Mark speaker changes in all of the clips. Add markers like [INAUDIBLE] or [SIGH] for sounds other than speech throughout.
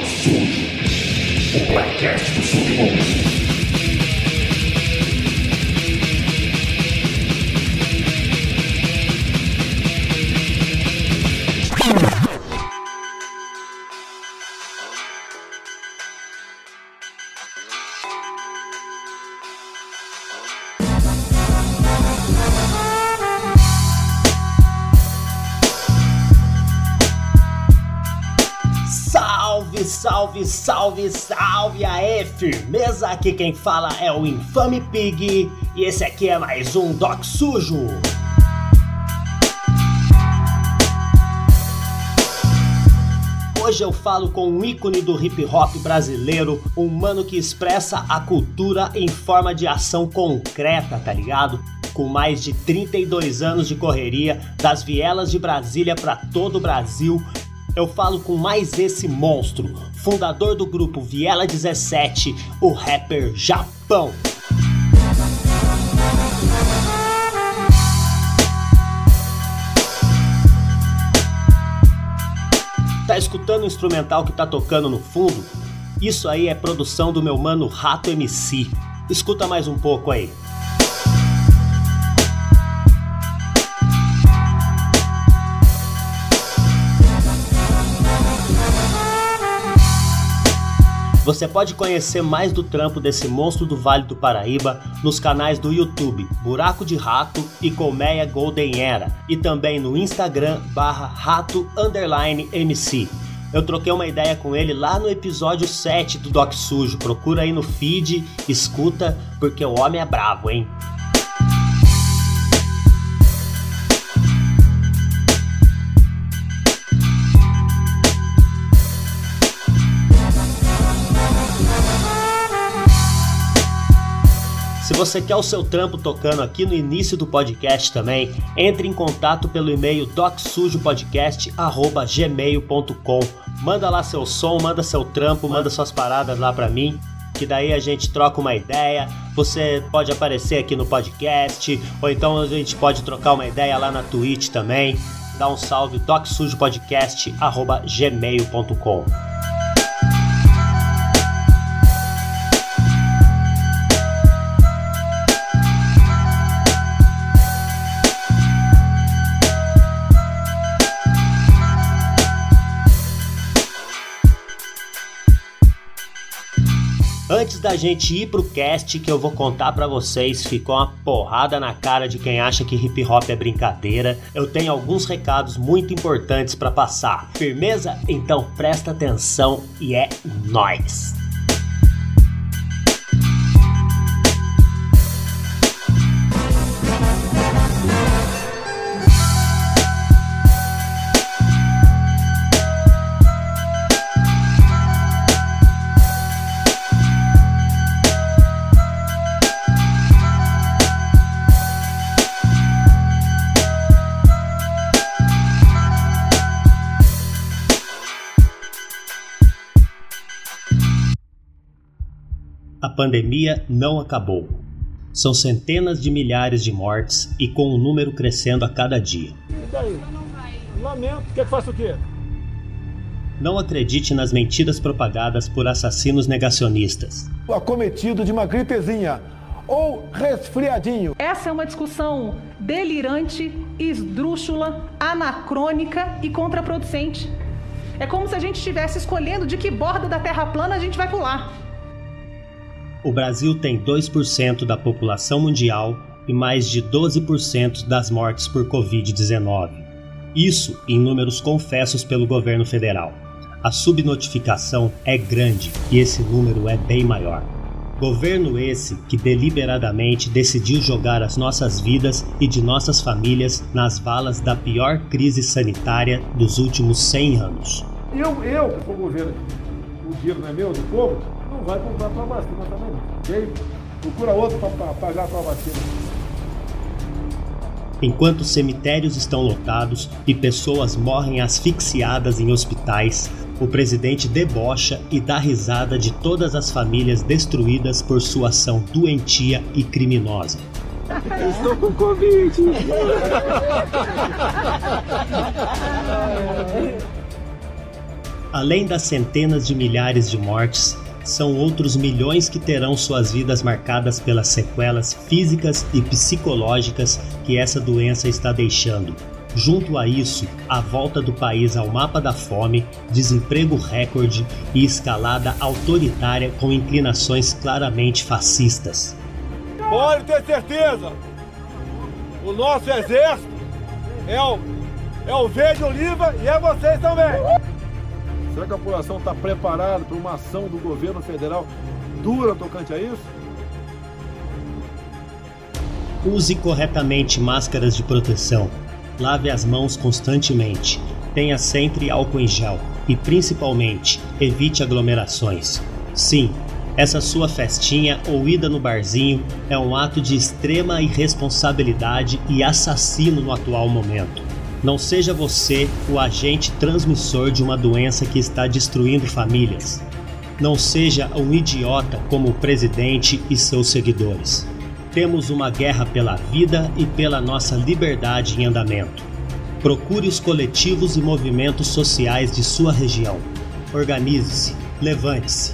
Speaker 1: Sujo, o podcast do submundo.
Speaker 2: Salve, salve, aê, firmeza! Aqui quem fala é o Infame Pig e esse aqui é mais um Doc Sujo. Hoje eu falo com um ícone do hip hop brasileiro, um mano que expressa a cultura em forma de ação concreta, tá ligado? Com mais de 32 anos de correria, das vielas de Brasília para todo o Brasil, eu falo com mais esse monstro, fundador do grupo Viela 17, o rapper Japão. Tá escutando o instrumental que tá tocando no fundo? Isso aí é produção do meu mano Rato MC. Escuta mais um pouco aí. Você pode conhecer mais do trampo desse monstro do Vale do Paraíba nos canais do YouTube Buraco de Rato e Colmeia Golden Era e também no Instagram barra Rato Underline MC. Eu troquei uma ideia com ele lá no episódio 7 do Doc Sujo. Procura aí no feed, escuta, porque o homem é bravo, hein? Se você quer o seu trampo tocando aqui no início do podcast também, entre em contato pelo e-mail docsujopodcast@gmail.com. Manda lá seu som, manda seu trampo, manda suas paradas lá pra mim, que daí a gente troca uma ideia. Você pode aparecer aqui no podcast, ou então a gente pode trocar uma ideia lá na Twitch também. Dá um salve docsujopodcast@gmail.com. Antes da gente ir pro cast que eu vou contar para vocês, ficou uma porrada na cara de quem acha que hip hop é brincadeira. Eu tenho alguns recados muito importantes para passar. Firmeza? Então presta atenção e é nós. Pandemia não acabou. São centenas de milhares de mortes e com o número crescendo a cada dia.
Speaker 3: E daí? Lamento. Quer que faça o quê?
Speaker 2: Não acredite nas mentiras propagadas por assassinos negacionistas.
Speaker 3: Acometido de uma gripezinha ou resfriadinho.
Speaker 4: Essa é uma discussão delirante, esdrúxula, anacrônica e contraproducente. É como se a gente estivesse escolhendo de que borda da Terra plana a gente vai pular.
Speaker 2: O Brasil tem 2% da população mundial e mais de 12% das mortes por Covid-19. Isso em números confessos pelo governo federal. A subnotificação é grande e esse número é bem maior. Governo esse que deliberadamente decidiu jogar as nossas vidas e de nossas famílias nas valas da pior crise sanitária dos últimos 100 anos.
Speaker 3: Eu, eu, que for governo, o dinheiro não é meu, do povo, não vai comprar tua vacina também. Ok? Procura outro para pagar a tua vacina.
Speaker 2: Enquanto cemitérios estão lotados e pessoas morrem asfixiadas em hospitais, o presidente debocha e dá risada de todas as famílias destruídas por sua ação doentia e criminosa.
Speaker 3: Eu [LAUGHS] estou com Covid.
Speaker 2: Além das centenas de milhares de mortes, são outros milhões que terão suas vidas marcadas pelas sequelas físicas e psicológicas que essa doença está deixando. Junto a isso, a volta do país ao mapa da fome, desemprego recorde e escalada autoritária com inclinações claramente fascistas.
Speaker 3: Pode ter certeza, o nosso exército é o, é o verde oliva e é vocês também. Será que a população está preparada para uma ação do governo federal dura tocante a isso?
Speaker 2: Use corretamente máscaras de proteção. Lave as mãos constantemente. Tenha sempre álcool em gel. E principalmente, evite aglomerações. Sim, essa sua festinha ou ida no barzinho é um ato de extrema irresponsabilidade e assassino no atual momento. Não seja você o agente transmissor de uma doença que está destruindo famílias. Não seja um idiota como o presidente e seus seguidores. Temos uma guerra pela vida e pela nossa liberdade em andamento. Procure os coletivos e movimentos sociais de sua região. Organize-se, levante-se.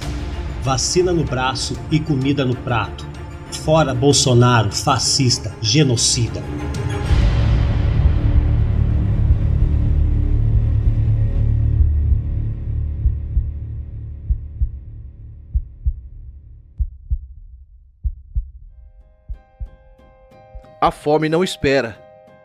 Speaker 2: Vacina no braço e comida no prato. Fora Bolsonaro, fascista, genocida.
Speaker 5: A fome não espera.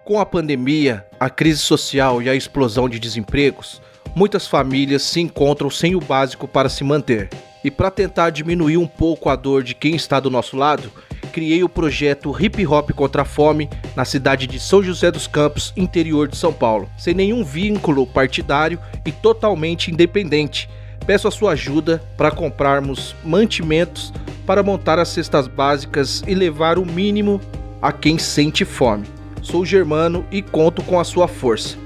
Speaker 5: Com a pandemia, a crise social e a explosão de desempregos, muitas famílias se encontram sem o básico para se manter. E para tentar diminuir um pouco a dor de quem está do nosso lado, criei o projeto Hip Hop contra a Fome na cidade de São José dos Campos, interior de São Paulo, sem nenhum vínculo partidário e totalmente independente. Peço a sua ajuda para comprarmos mantimentos para montar as cestas básicas e levar o mínimo a quem sente fome. Sou Germano e conto com a sua força.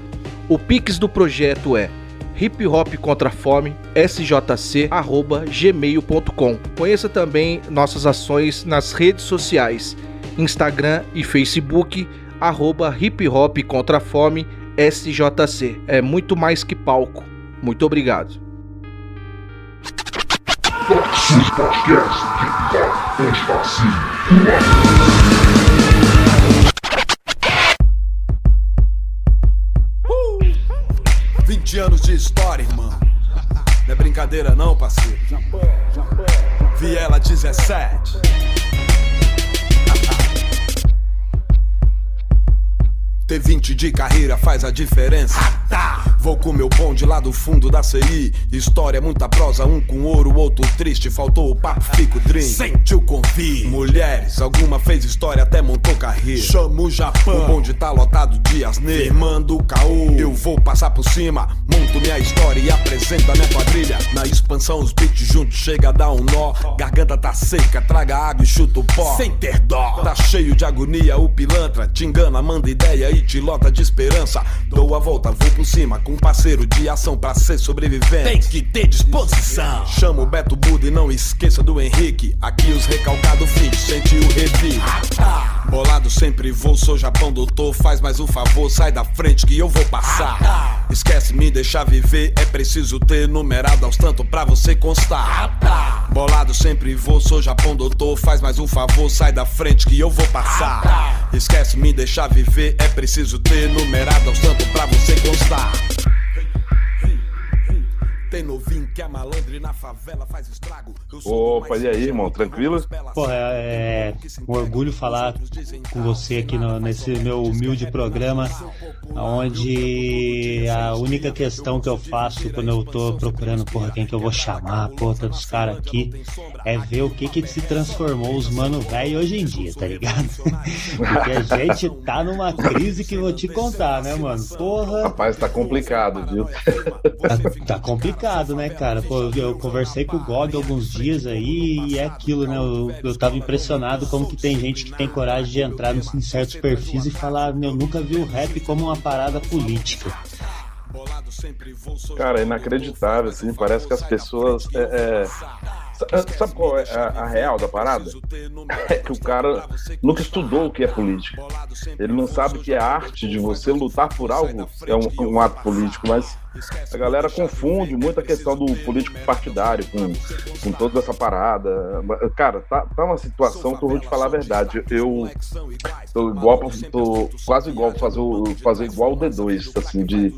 Speaker 5: O Pix do projeto é hip hop contra a fome sjc@gmail.com. Conheça também nossas ações nas redes sociais, Instagram e Facebook arroba hip hop contra a fome sjc. É muito mais que palco. Muito obrigado.
Speaker 1: Nossos
Speaker 6: 20 anos de história, irmão. Não é brincadeira não, parceiro. Viela 17. Ter 20 de carreira faz a diferença. Vou com meu bonde lá do fundo da CI. História, muita prosa, um com ouro, outro triste. Faltou o papo, fico dream. Sente o convite. Mulheres, alguma fez história, até montou carreira. Chama o Japão. O bonde tá lotado de asneira. Firmando o caô. Eu vou passar por cima, monto minha história e apresento a minha quadrilha. Na expansão, os beats juntos chega a dar um nó. Garganta tá seca, traga água e chuta o pó. Sem ter dó. Tá cheio de agonia, o pilantra te engana, manda ideia e te lota de esperança. Dou a volta, vou por cima com um parceiro de ação pra ser sobrevivente. Tem que ter disposição. Chama o Beto Buda e não esqueça do Henrique. Aqui os recalcados fins, sente o revi. Bolado sempre vou, sou Japão doutor. Faz mais um favor, sai da frente que eu vou passar. Esquece me deixar viver, é preciso ter numerado aos tanto pra você constar. Bolado sempre vou, sou Japão doutor. Faz mais um favor, sai da frente que eu vou passar. Esquece me deixar viver, é preciso ter numerado aos tanto pra você constar. Tem novinho que é malandro e na favela faz estrago. Eu sou
Speaker 7: Opa, e aí, irmão? Tranquilo?
Speaker 2: Pô, é, é um orgulho falar com você aqui no- nesse meu humilde programa, onde a única questão que eu faço quando eu tô procurando, porra, quem que eu vou chamar, porra, todos os caras aqui, é ver o que que se transformou os mano velho hoje em dia, tá ligado? Porque a gente tá numa crise que eu vou te contar, né, mano? Porra.
Speaker 7: Rapaz, tá complicado, viu?
Speaker 2: Tá, tá complicado, né, cara? Pô, eu conversei com o Gog alguns dias aí e é aquilo, né? Eu, eu tava impressionado como que tem gente que tem coragem de entrar nos- em certos perfis e falar, meu, nunca vi o rap como uma parada política.
Speaker 7: Cara, é inacreditável, assim. Parece que as pessoas é, é, Sabe qual é a, a, real da parada? [LAUGHS] É que o cara nunca estudou o que é política. Ele não sabe que é arte de você lutar por algo, é um, um ato político, mas a galera confunde muito a questão do político partidário com, com toda essa parada. Cara, tá, tá uma situação que eu vou te falar a verdade. Eu tô igual, tô quase igual fazer, fazer igual o D2, assim, de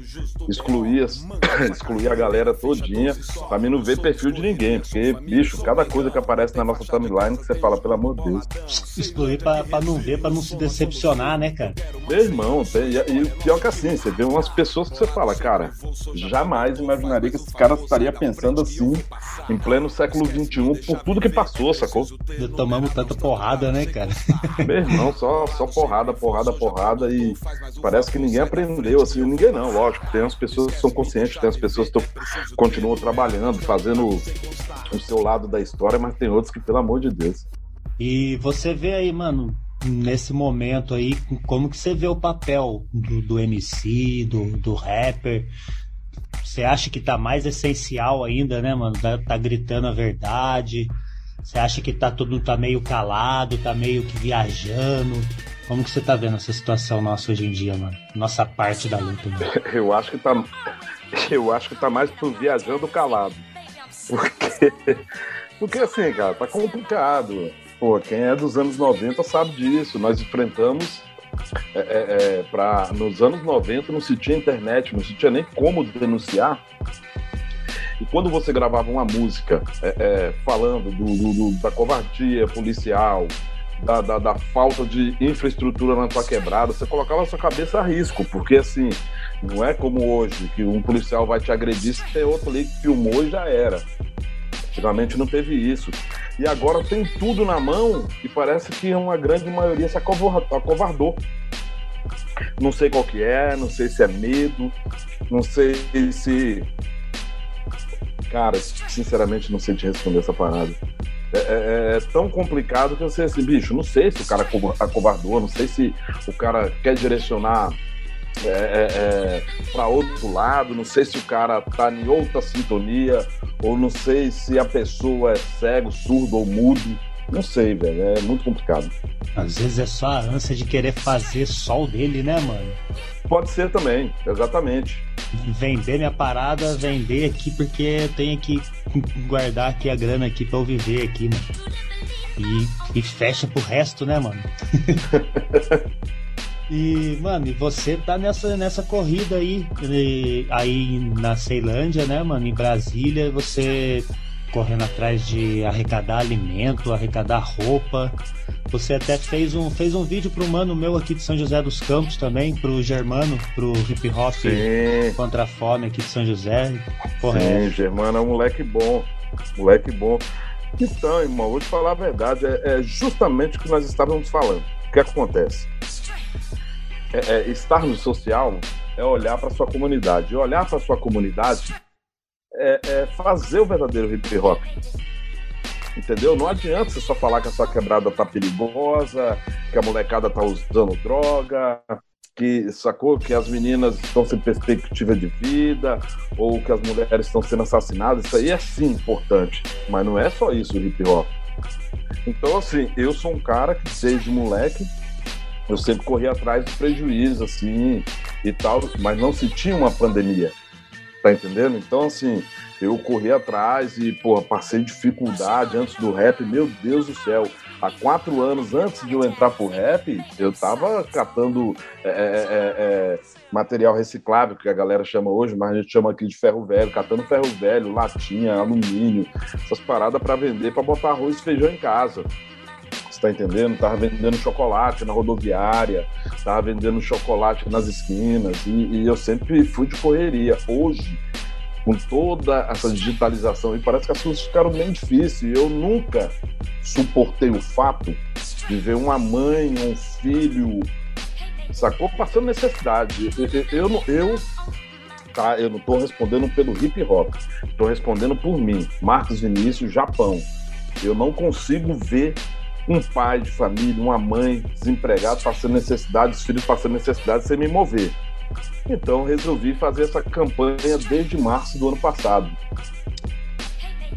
Speaker 7: excluir, [LAUGHS] excluir a galera todinha pra mim não ver perfil de ninguém, porque, bicho, cada coisa que aparece na nossa timeline que você fala, pelo amor de Deus.
Speaker 8: Excluir pra, pra não ver, pra não se decepcionar, né, cara?
Speaker 7: Meu irmão, tem, e, e pior que assim, você vê umas pessoas que você fala, cara, jamais imaginaria que esse cara estaria pensando assim em pleno século XXI por tudo que passou, sacou?
Speaker 8: Tomamos tanta porrada, né, cara?
Speaker 7: Meu irmão, só, só porrada, porrada, porrada e parece que ninguém aprendeu, assim, ninguém não, lógico. Tem as pessoas que são conscientes, tem as pessoas que continuam trabalhando, fazendo o seu lado da história, mas tem outros que, pelo amor de Deus.
Speaker 8: E você vê aí, mano, nesse momento aí, como que você vê o papel do, do MC, do, do rapper, você acha que tá mais essencial ainda, né, mano? Tá, tá, gritando a verdade. Você acha que tá tudo tá meio calado, tá meio que viajando? Como que você tá vendo essa situação nossa hoje em dia, mano? Nossa parte da luta, mano. [LAUGHS]
Speaker 7: Eu acho que tá [LAUGHS] eu acho que tá mais pro viajando calado. Porque [LAUGHS] porque assim, cara, tá complicado. Pô, quem é dos anos 90 sabe disso. Nós enfrentamos é, é, é para nos anos 90 não se tinha internet, não se tinha nem como denunciar. E quando você gravava uma música é, é falando do, do, do, da covardia policial, da, da, da, falta de infraestrutura na tua quebrada, você colocava a sua cabeça a risco, porque assim, não é como hoje, que um policial vai te agredir se tem outro ali que filmou e já era. Antigamente não teve isso. E agora tem tudo na mão e parece que uma grande maioria se acovardou. Não sei qual que é, não sei se é medo, não sei se. Cara, sinceramente não sei te responder essa parada. É, é, é, tão complicado que sei assim, bicho, não sei se o cara acovardou, não sei se o cara quer direcionar é, é, é para outro lado, não sei se o cara tá em outra sintonia, ou não sei se a pessoa é cego, surdo ou mudo. Não sei, velho. É muito complicado.
Speaker 8: Às vezes é só a ânsia de querer fazer sol dele, né, mano?
Speaker 7: Pode ser também, exatamente.
Speaker 8: Vender minha parada, vender aqui porque eu tenho que guardar aqui a grana aqui pra eu viver aqui, mano. E, e fecha pro resto, né, mano? [LAUGHS] E, mano, e você tá nessa, nessa corrida aí, aí na Ceilândia, né, mano? Em Brasília, você correndo atrás de arrecadar alimento, arrecadar roupa. Você até fez um, fez um vídeo pro mano meu aqui de São José dos Campos também, pro Germano, pro hip hop Sim. contra a fome aqui de São José.
Speaker 7: Porra, Sim, é. Germano é um moleque bom, moleque bom. Então, irmão, vou te falar a verdade, é, é justamente o que nós estávamos falando. O que acontece? É, é, estar no social é olhar para sua comunidade. E olhar para sua comunidade é, é, fazer o verdadeiro hip hop. Entendeu? Não adianta você só falar que a sua quebrada tá perigosa, que a molecada tá usando droga, que sacou que as meninas estão sem perspectiva de vida, ou que as mulheres estão sendo assassinadas. Isso aí é sim importante, mas não é só isso o hip hop. Então, assim, eu sou um cara que desde moleque eu sempre corri atrás do prejuízo, assim, e tal, mas não se tinha uma pandemia, tá entendendo? Então, assim, eu corri atrás e, pô, passei dificuldade antes do rap, meu Deus do céu. Há quatro anos antes de eu entrar pro rap, eu tava catando é, é, é, é material reciclável, que a galera chama hoje, mas a gente chama aqui de ferro velho, catando ferro velho, latinha, alumínio, essas paradas para vender, para botar arroz e feijão em casa tá entendendo? Tava vendendo chocolate na rodoviária, tava vendendo chocolate nas esquinas, e, e eu sempre fui de correria. Hoje, com toda essa digitalização, e parece que as coisas ficaram bem difíceis. Eu nunca suportei o fato de ver uma mãe, um filho, sacou? Passando necessidade. Eu, eu, eu, tá, eu não estou respondendo pelo hip hop, estou respondendo por mim, Marcos Vinícius, Japão. Eu não consigo ver um pai de família, uma mãe desempregado, passando necessidade, os filhos passando necessidade sem me mover. Então resolvi fazer essa campanha desde março do ano passado.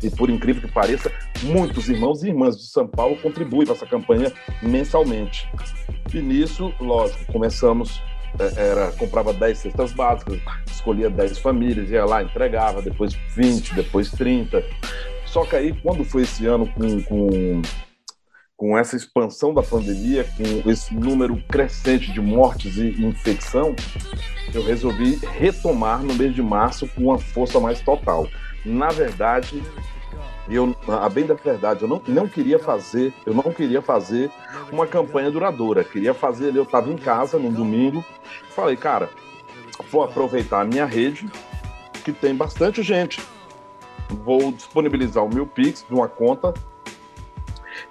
Speaker 7: E por incrível que pareça, muitos irmãos e irmãs de São Paulo contribuem para essa campanha mensalmente. E nisso, lógico, começamos é, era comprava 10 cestas básicas, escolhia 10 famílias, ia lá, entregava, depois 20, depois 30. Só que aí, quando foi esse ano com, com, com essa expansão da pandemia, com esse número crescente de mortes e infecção, eu resolvi retomar no mês de março com uma força mais total. Na verdade, eu, a bem da verdade, eu não, não queria fazer, eu não queria fazer uma campanha duradoura. Queria fazer, eu estava em casa no domingo, falei, cara, vou aproveitar a minha rede, que tem bastante gente. Vou disponibilizar o meu Pix de uma conta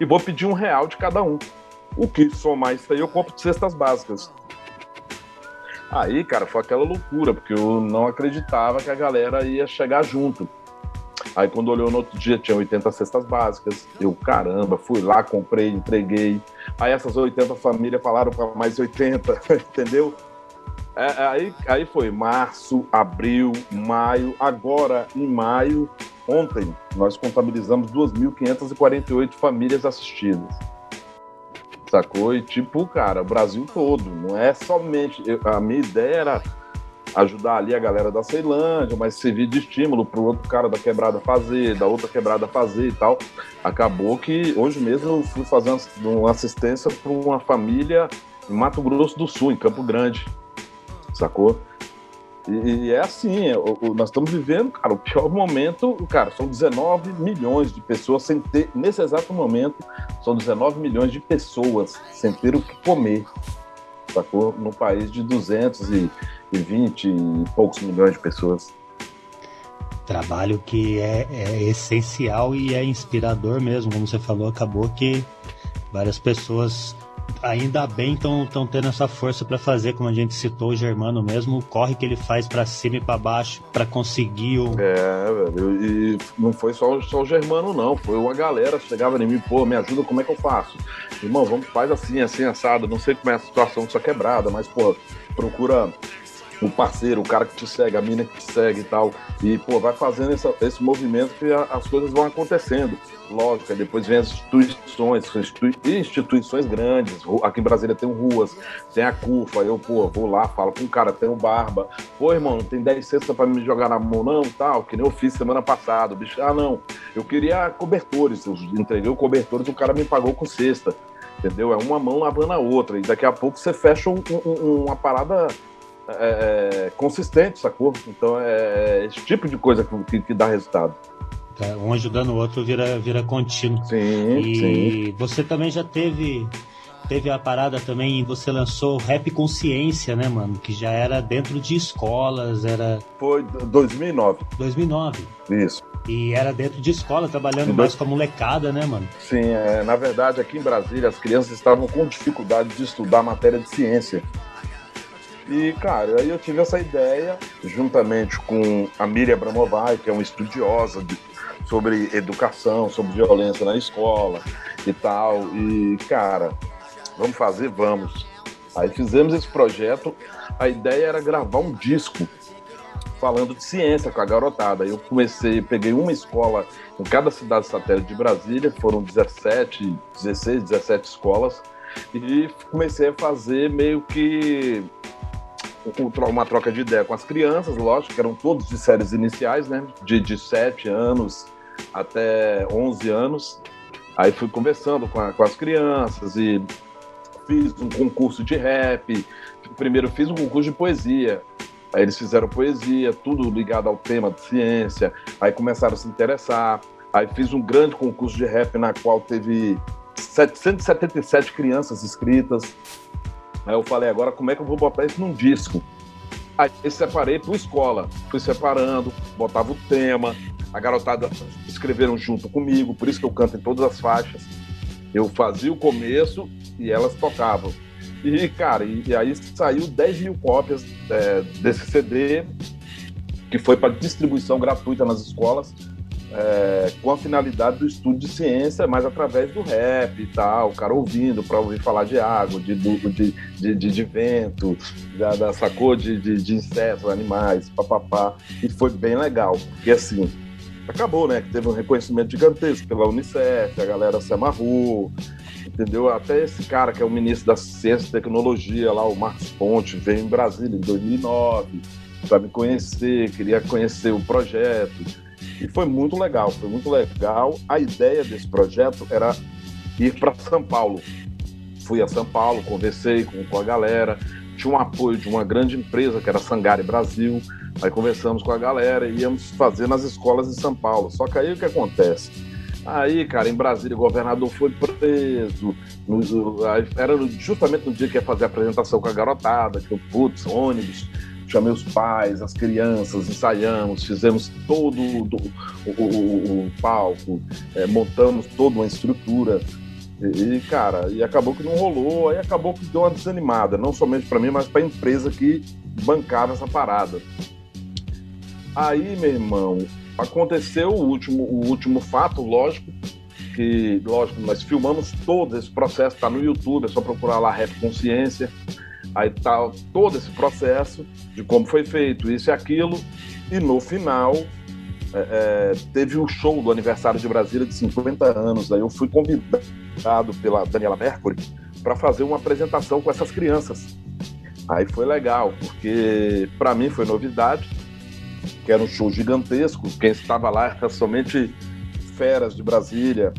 Speaker 7: e vou pedir um real de cada um. O que somar isso aí, eu compro de cestas básicas. Aí, cara, foi aquela loucura, porque eu não acreditava que a galera ia chegar junto. Aí quando olhou no outro dia tinha 80 cestas básicas. Eu, caramba, fui lá, comprei, entreguei. Aí essas 80 famílias falaram para mais 80, [LAUGHS] entendeu? É, aí, aí foi março, abril, maio. Agora, em maio, ontem, nós contabilizamos 2.548 famílias assistidas. Sacou? E tipo, cara, o Brasil todo. Não é somente. Eu, a minha ideia era ajudar ali a galera da Ceilândia, mas servir de estímulo para o outro cara da quebrada fazer, da outra quebrada fazer e tal. Acabou que hoje mesmo eu fui fazer uma assistência para uma família em Mato Grosso do Sul, em Campo Grande, sacou? E, é assim, é, nós estamos vivendo, cara, o pior momento, cara, são 19 milhões de pessoas sem ter, nesse exato momento, são 19 milhões de pessoas sem ter o que comer, sacou? No país de 200 e 20 e poucos milhões de pessoas.
Speaker 8: Trabalho que é, é essencial e é inspirador mesmo, como você falou, acabou que várias pessoas ainda bem estão tendo essa força para fazer, como a gente citou o Germano mesmo, o corre que ele faz para cima e para baixo para conseguir o.
Speaker 7: É, velho, e não foi só, só o Germano, não, foi uma galera chegava em mim, pô, me ajuda, como é que eu faço? Irmão, vamos, faz assim, assim, assado, não sei como é a situação dessa quebrada, mas, pô, procura o parceiro, o cara que te segue, a mina que te segue e tal. E, pô, vai fazendo essa, esse movimento que a, as coisas vão acontecendo. Lógico, depois vem as instituições, instituições grandes. Aqui em Brasília tem ruas, tem a CUFA. Eu, pô, vou lá, falo com o cara, tem o Barba. Pô, irmão, tem 10 cestas pra me jogar na mão, não, tal, que nem eu fiz semana passada. Bicho, ah, não, eu queria cobertores. Eu entreguei o cobertores, o cara me pagou com cesta. Entendeu? É uma mão lavando a outra. E daqui a pouco você fecha um, um, uma parada é, é, consistente, sacou? Então é, é esse tipo de coisa que, que dá resultado.
Speaker 8: Tá, um ajudando o outro vira, vira contínuo.
Speaker 7: Sim,
Speaker 8: e
Speaker 7: sim.
Speaker 8: você também já teve teve a parada também, você lançou Rap Consciência, né, mano? Que já era dentro de escolas, era.
Speaker 7: Foi 2009.
Speaker 8: 2009.
Speaker 7: Isso.
Speaker 8: E era dentro de escola, trabalhando mais com a molecada, né, mano?
Speaker 7: Sim, é, na verdade, aqui em Brasília, as crianças estavam com dificuldade de estudar matéria de ciência. E, cara, aí eu tive essa ideia, juntamente com a Miriam Abramovay, que é uma estudiosa de, sobre educação, sobre violência na escola e tal. E, cara, vamos fazer? Vamos. Aí fizemos esse projeto. A ideia era gravar um disco falando de ciência com a garotada. Eu comecei, peguei uma escola em cada cidade satélite de Brasília, foram 17, 16, 17 escolas, e comecei a fazer meio que uma troca de ideia com as crianças, lógico, que eram todos de séries iniciais, né? De, de 7 anos até 11 anos. Aí fui conversando com, a, com as crianças e fiz um concurso de rap. Primeiro fiz um concurso de poesia. Aí eles fizeram poesia, tudo ligado ao tema de ciência. Aí começaram a se interessar. Aí fiz um grande concurso de rap na qual teve 777 crianças inscritas. Aí eu falei, agora como é que eu vou botar isso num disco? Aí separei por escola, fui separando, botava o tema, a garotada escreveram junto comigo, por isso que eu canto em todas as faixas. Eu fazia o começo e elas tocavam. E, cara, e, e aí saiu 10 mil cópias é, desse CD, que foi para distribuição gratuita nas escolas é, com a finalidade do estudo de ciência, mas através do rap e tal, o cara ouvindo para ouvir falar de água, de, de, de, de, de vento, da, da sacou de, de, de insetos, animais, papapá. E foi bem legal, porque assim, acabou, né? Que teve um reconhecimento gigantesco pela Unicef, a galera se amarrou, entendeu? Até esse cara que é o ministro da Ciência e Tecnologia lá, o Marcos Ponte, veio em Brasília em 2009 para me conhecer, queria conhecer o projeto. E foi muito legal, foi muito legal. A ideia desse projeto era ir para São Paulo. Fui a São Paulo, conversei com, com a galera, tinha um apoio de uma grande empresa que era Sangari Brasil. Aí conversamos com a galera e íamos fazer nas escolas de São Paulo. Só que aí o que acontece? Aí, cara, em Brasília o governador foi preso. No, era justamente no dia que ia fazer a apresentação com a garotada, que eu, putz, ônibus, chamei os pais, as crianças, ensaiamos, fizemos todo o, o, o palco, é, montamos toda uma estrutura. E, cara, e acabou que não rolou, aí acabou que deu uma desanimada, não somente para mim, mas para a empresa que bancava essa parada. Aí, meu irmão, aconteceu o último, o último fato, lógico, que, lógico, nós filmamos todo esse processo, tá no YouTube, é só procurar lá Rap Consciência. Aí tá todo esse processo de como foi feito isso e aquilo, e no final é, é teve o show do aniversário de Brasília de 50 anos. Aí eu fui convidado pela Daniela Mercury para fazer uma apresentação com essas crianças. Aí foi legal, porque para mim foi novidade, que era um show gigantesco. Quem estava lá era somente feras de Brasília,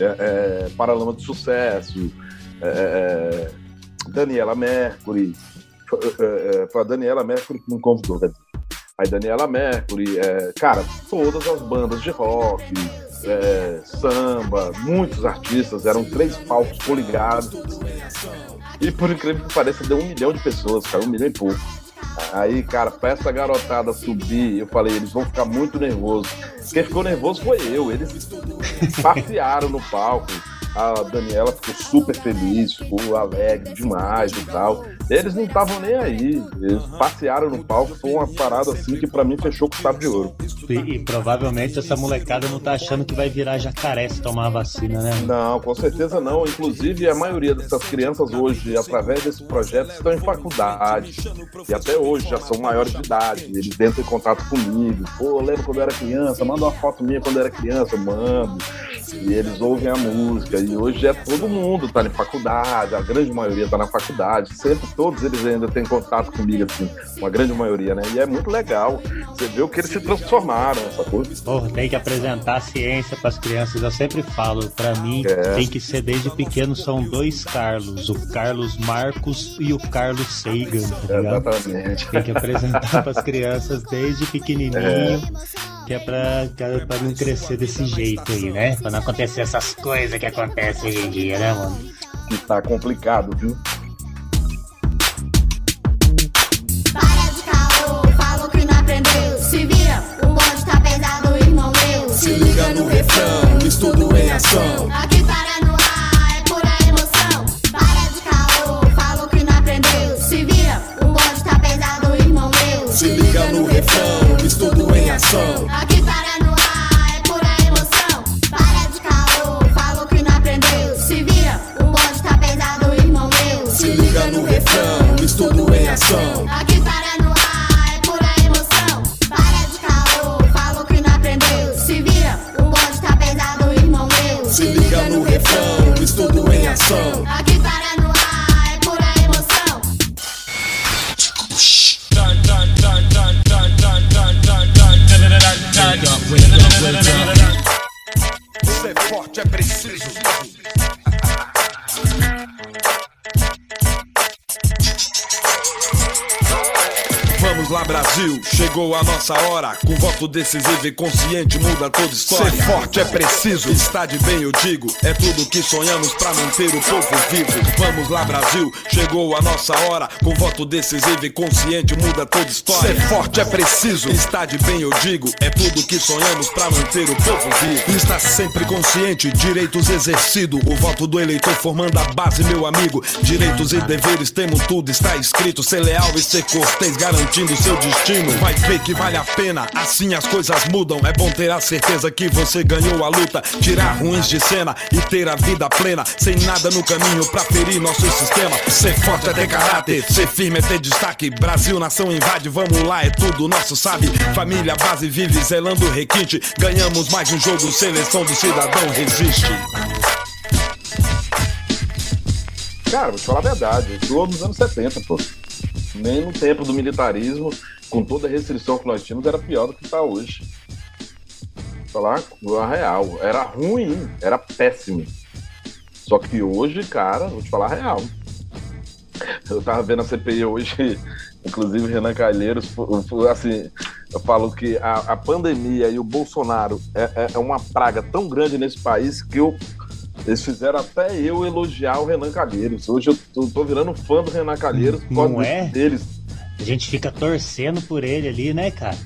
Speaker 7: é, é, Paralama de Sucesso, é, é Daniela Mercury. Foi, é, é, foi a Daniela Mercury que me convidou? Aí Daniela Mercury, é, cara, todas as bandas de rock, é, samba, muitos artistas, eram três palcos coligados. E por incrível que pareça, deu um milhão de pessoas, cara, um milhão e pouco. Aí, cara, pra essa garotada subir, eu falei, eles vão ficar muito nervosos. Quem ficou nervoso foi eu. Eles [LAUGHS] passearam no palco a Daniela ficou super feliz, ficou alegre demais e tal. Eles não estavam nem aí. Eles passearam no palco, foi uma parada assim que para mim fechou com chave de ouro.
Speaker 8: E, e, provavelmente essa molecada não tá achando que vai virar jacaré se tomar a vacina, né?
Speaker 7: Não, com certeza não. Inclusive, a maioria dessas crianças hoje, através desse projeto, estão em faculdade. E até hoje já são maiores de idade. Eles entram em contato comigo. Pô, eu lembro quando eu era criança, manda uma foto minha quando eu era criança, eu mando. E eles ouvem a música. E hoje é todo mundo, tá na faculdade, a grande maioria tá na faculdade. Sempre todos eles ainda têm contato comigo, assim, uma grande maioria, né? E é muito legal. Você vê o que eles se transformaram, essa coisa.
Speaker 8: Porra, tem que apresentar a ciência para as crianças. Eu sempre falo, para mim, é. tem que ser desde pequeno, são dois Carlos, o Carlos Marcos e o Carlos Sagan, tá ligado? Exatamente. Tem que apresentar para as crianças desde pequenininho. É que é pra, é pra não crescer desse jeito aí, né? Pra não acontecer essas coisas que acontecem hoje em dia, né, mano?
Speaker 7: Que tá complicado, viu?
Speaker 9: Chegou a nossa hora. Com voto decisivo e consciente, muda toda história. Ser forte é preciso, está de bem, eu digo. É tudo que sonhamos pra manter o povo vivo. Vamos lá, Brasil, chegou a nossa hora. Com voto decisivo e consciente, muda toda história. Ser forte é preciso, está de bem, eu digo. É tudo que sonhamos pra manter o povo vivo. Está sempre consciente, direitos exercido. O voto do eleitor formando a base, meu amigo. Direitos e deveres temos tudo, está escrito. Ser leal e ser cortês, garantindo seu destino. destino. Vai ver que vale a pena, assim as coisas mudam. É bom ter a certeza que você ganhou a luta. Tirar ruins de cena e ter a vida plena. Sem nada no caminho pra ferir nosso sistema. Ser forte é ter caráter, ser firme é ter destaque. Brasil, nação invade, vamos lá, é tudo nosso, sabe? Família, base vive zelando requinte. Ganhamos mais um jogo, seleção do cidadão resiste.
Speaker 7: Cara, vou te falar a verdade, eu nos anos 70, pô. Nem no tempo do militarismo, com toda a restrição que nós tínhamos, era pior do que está hoje. Falar a real. Era ruim, era péssimo. Só que hoje, cara, vou te falar a real. Eu tava vendo a CPI hoje, [LAUGHS] inclusive Renan Calheiros, assim, eu falo que a, a pandemia e o Bolsonaro é, é, é uma praga tão grande nesse país que eu eles fizeram até eu elogiar o Renan Calheiros. Hoje eu tô, tô virando fã do Renan Calheiros por
Speaker 8: causa Não é? deles. A gente fica torcendo por ele ali, né, cara?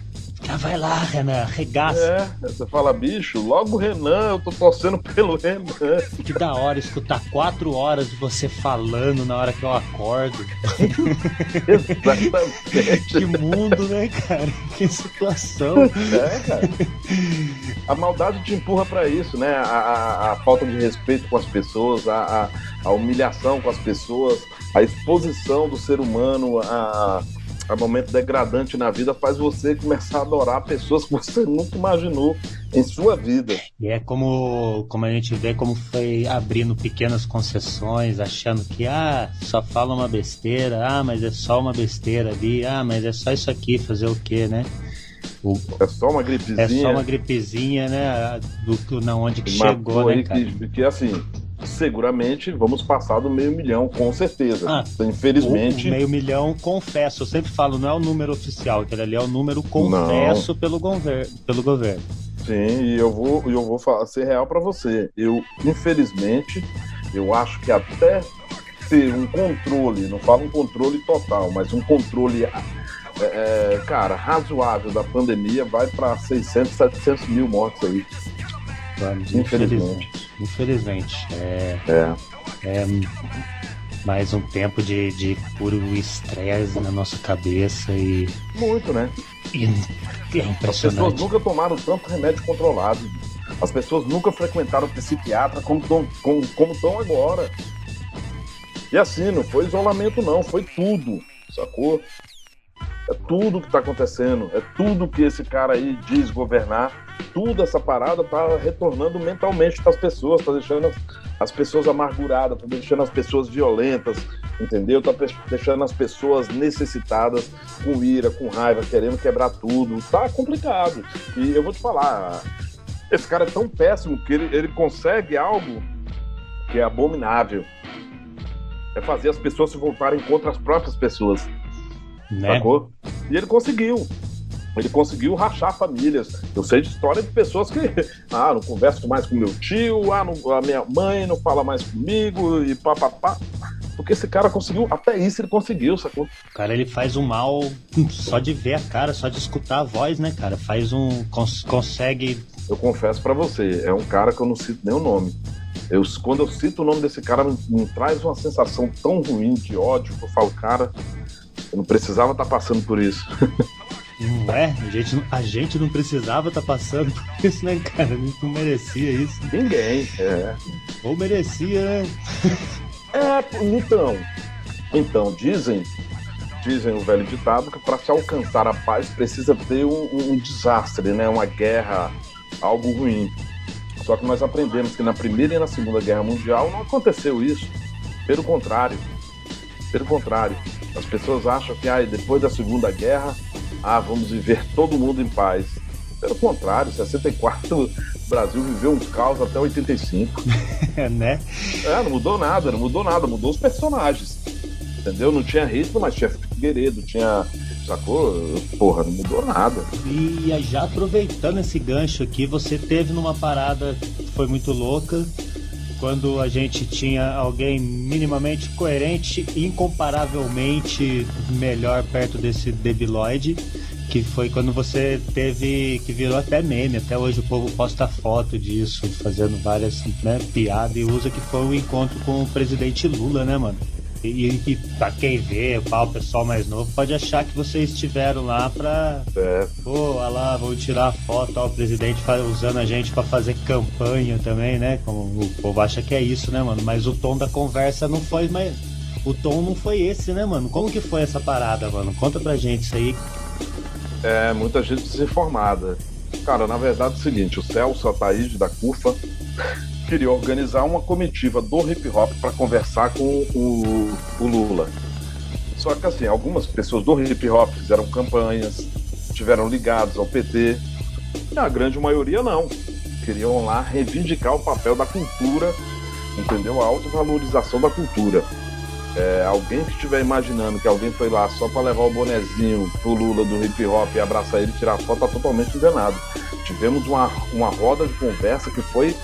Speaker 8: Já vai lá, Renan, regaça.
Speaker 7: É, você fala, bicho, logo Renan, eu tô torcendo pelo Renan. [LAUGHS]
Speaker 8: Que da hora escutar quatro horas de você falando na hora que eu acordo. [LAUGHS]
Speaker 7: Exatamente.
Speaker 8: que mundo, né, cara? Que situação.
Speaker 7: É, cara. A maldade te empurra para isso, né? A, a, a, falta de respeito com as pessoas, a, a, a humilhação com as pessoas, a exposição do ser humano a a momento degradante na vida faz você começar a adorar pessoas que você nunca imaginou em sua vida.
Speaker 8: E é como, como a gente vê como foi abrindo pequenas concessões, achando que ah, só fala uma besteira, ah, mas é só uma besteira ali, ah, mas é só isso aqui, fazer o quê, né?
Speaker 7: O, é só uma gripezinha.
Speaker 8: É só uma gripezinha, né? Do, na onde que chegou, né, cara?
Speaker 7: Que, que assim, seguramente vamos passar do meio milhão, com certeza. Ah, Infelizmente.
Speaker 8: O meio milhão, confesso, eu sempre falo, não é o número oficial, aquele ali é o número confesso pelo, gover pelo governo.
Speaker 7: Sim, e eu vou, eu vou falar, ser real para você. Eu, infelizmente, eu acho que até ter um controle, não falo um controle total, mas um controle, é, é cara, razoável da pandemia vai para 600, 700 mil mortes aí.
Speaker 8: Vamos, infelizmente. Infelizmente. É,
Speaker 7: é.
Speaker 8: é mais um tempo de, de puro estresse na nossa cabeça e.
Speaker 7: Muito, né?
Speaker 8: E, é impressionante.
Speaker 7: As pessoas nunca tomaram tanto remédio controlado. As pessoas nunca frequentaram o psiquiatra como estão como, como agora. E assim, não foi isolamento, não, foi tudo, sacou? É tudo que está acontecendo, é tudo que esse cara aí diz governar, tudo essa parada tá retornando mentalmente para as pessoas, tá deixando as pessoas amarguradas, tá deixando as pessoas violentas, entendeu? Tá deixando as pessoas necessitadas, com ira, com raiva, querendo quebrar tudo. Tá complicado. E eu vou te falar, esse cara é tão péssimo que ele, ele consegue algo que é abominável. É fazer as pessoas se voltarem contra as próprias pessoas. Né? Sacou? E ele conseguiu. Ele conseguiu rachar famílias. Eu sei de história de pessoas que, [LAUGHS] ah, não converso mais com meu tio, ah, não, a minha mãe não fala mais comigo e papapá. Porque esse cara conseguiu, até isso ele conseguiu, sacou?
Speaker 8: Cara ele faz um mal só de ver a cara, só de escutar a voz, né, cara? Faz um. Cons consegue.
Speaker 7: Eu confesso para você, é um cara que eu não cito nem o nome. Eu, quando eu cito o nome desse cara, me, me traz uma sensação tão ruim de ódio que eu falo, cara, eu não precisava estar tá passando por isso.
Speaker 8: Não é? A gente, a gente não precisava estar tá passando por isso, né, cara? A gente não merecia isso.
Speaker 7: Ninguém, é.
Speaker 8: Ou merecia, né?
Speaker 7: é, então. Então, dizem, dizem o velho ditado que para se alcançar a paz precisa ter um, um desastre, né? Uma guerra, algo ruim. Só que nós aprendemos que na Primeira e na Segunda Guerra Mundial não aconteceu isso. Pelo contrário. Pelo contrário. As pessoas acham que ah, depois da Segunda Guerra, ah, vamos viver todo mundo em paz. Pelo contrário, 64 o Brasil viveu um caos até 85. [LAUGHS]
Speaker 8: né?
Speaker 7: É, não mudou nada, não mudou nada, mudou os personagens. Entendeu? Não tinha Hitler, mas tinha Figueiredo, tinha. Sacou? Porra, não mudou nada.
Speaker 8: E já aproveitando esse gancho aqui, você teve numa parada que foi muito louca, quando a gente tinha alguém minimamente coerente, incomparavelmente melhor perto desse debiloide, que foi quando você teve, que virou até meme, até hoje o povo posta foto disso, fazendo várias né, piadas e usa que foi o um encontro com o presidente Lula, né, mano? E, e pra quem vê, o pessoal mais novo, pode achar que vocês estiveram lá pra.
Speaker 7: É.
Speaker 8: Pô, olha lá, vou tirar foto, ó, o presidente usando a gente pra fazer campanha também, né? Como o povo acha que é isso, né, mano? Mas o tom da conversa não foi mais. O tom não foi esse, né, mano? Como que foi essa parada, mano? Conta pra gente isso aí.
Speaker 7: É, muita gente desinformada. Cara, na verdade é o seguinte, o Celso Ataíde da CUFA queria organizar uma comitiva do hip hop para conversar com o, o, Lula. Só que assim, algumas pessoas do hip hop fizeram campanhas, tiveram ligados ao PT, e a grande maioria não. Queriam lá reivindicar o papel da cultura, entendeu? A autovalorização da cultura. É, alguém que estiver imaginando que alguém foi lá só para levar o bonezinho pro Lula do hip hop e abraçar ele e tirar foto, tá totalmente enganado. Tivemos uma, uma roda de conversa que foi,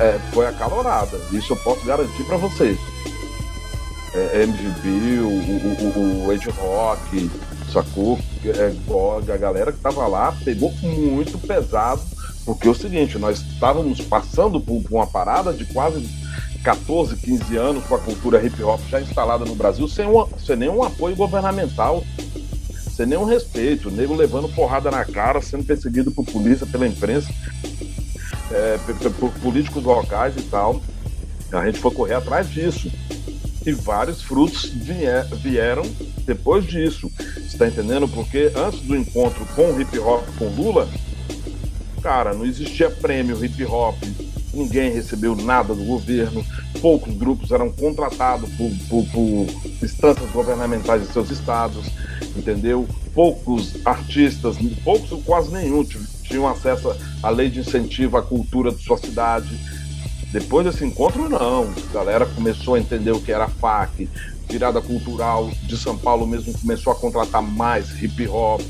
Speaker 7: é, foi acalorada. Isso eu posso garantir para vocês. É, MVB, o, o, o, o Ed Rock, sacou? É, a galera que tava lá pegou muito pesado, porque é o seguinte, nós estávamos passando por, por uma parada de quase 14, 15 anos com a cultura hip hop já instalada no Brasil sem, uma, sem nenhum apoio governamental, sem nenhum respeito, o nego levando porrada na cara, sendo perseguido por polícia, pela imprensa, é, por políticos locais e tal. A gente foi correr atrás disso. E vários frutos vier, vieram depois disso. Está entendendo? Porque antes do encontro com o hip hop com Lula, cara, não existia prêmio hip hop, ninguém recebeu nada do governo, poucos grupos eram contratados por, por, por instâncias governamentais de seus estados, entendeu? Poucos artistas, poucos ou quase nenhum, tinham acesso à lei de incentivo à cultura de sua cidade. Depois desse encontro, não. A galera começou a entender o que era FAC, virada cultural de São Paulo mesmo começou a contratar mais hip hop,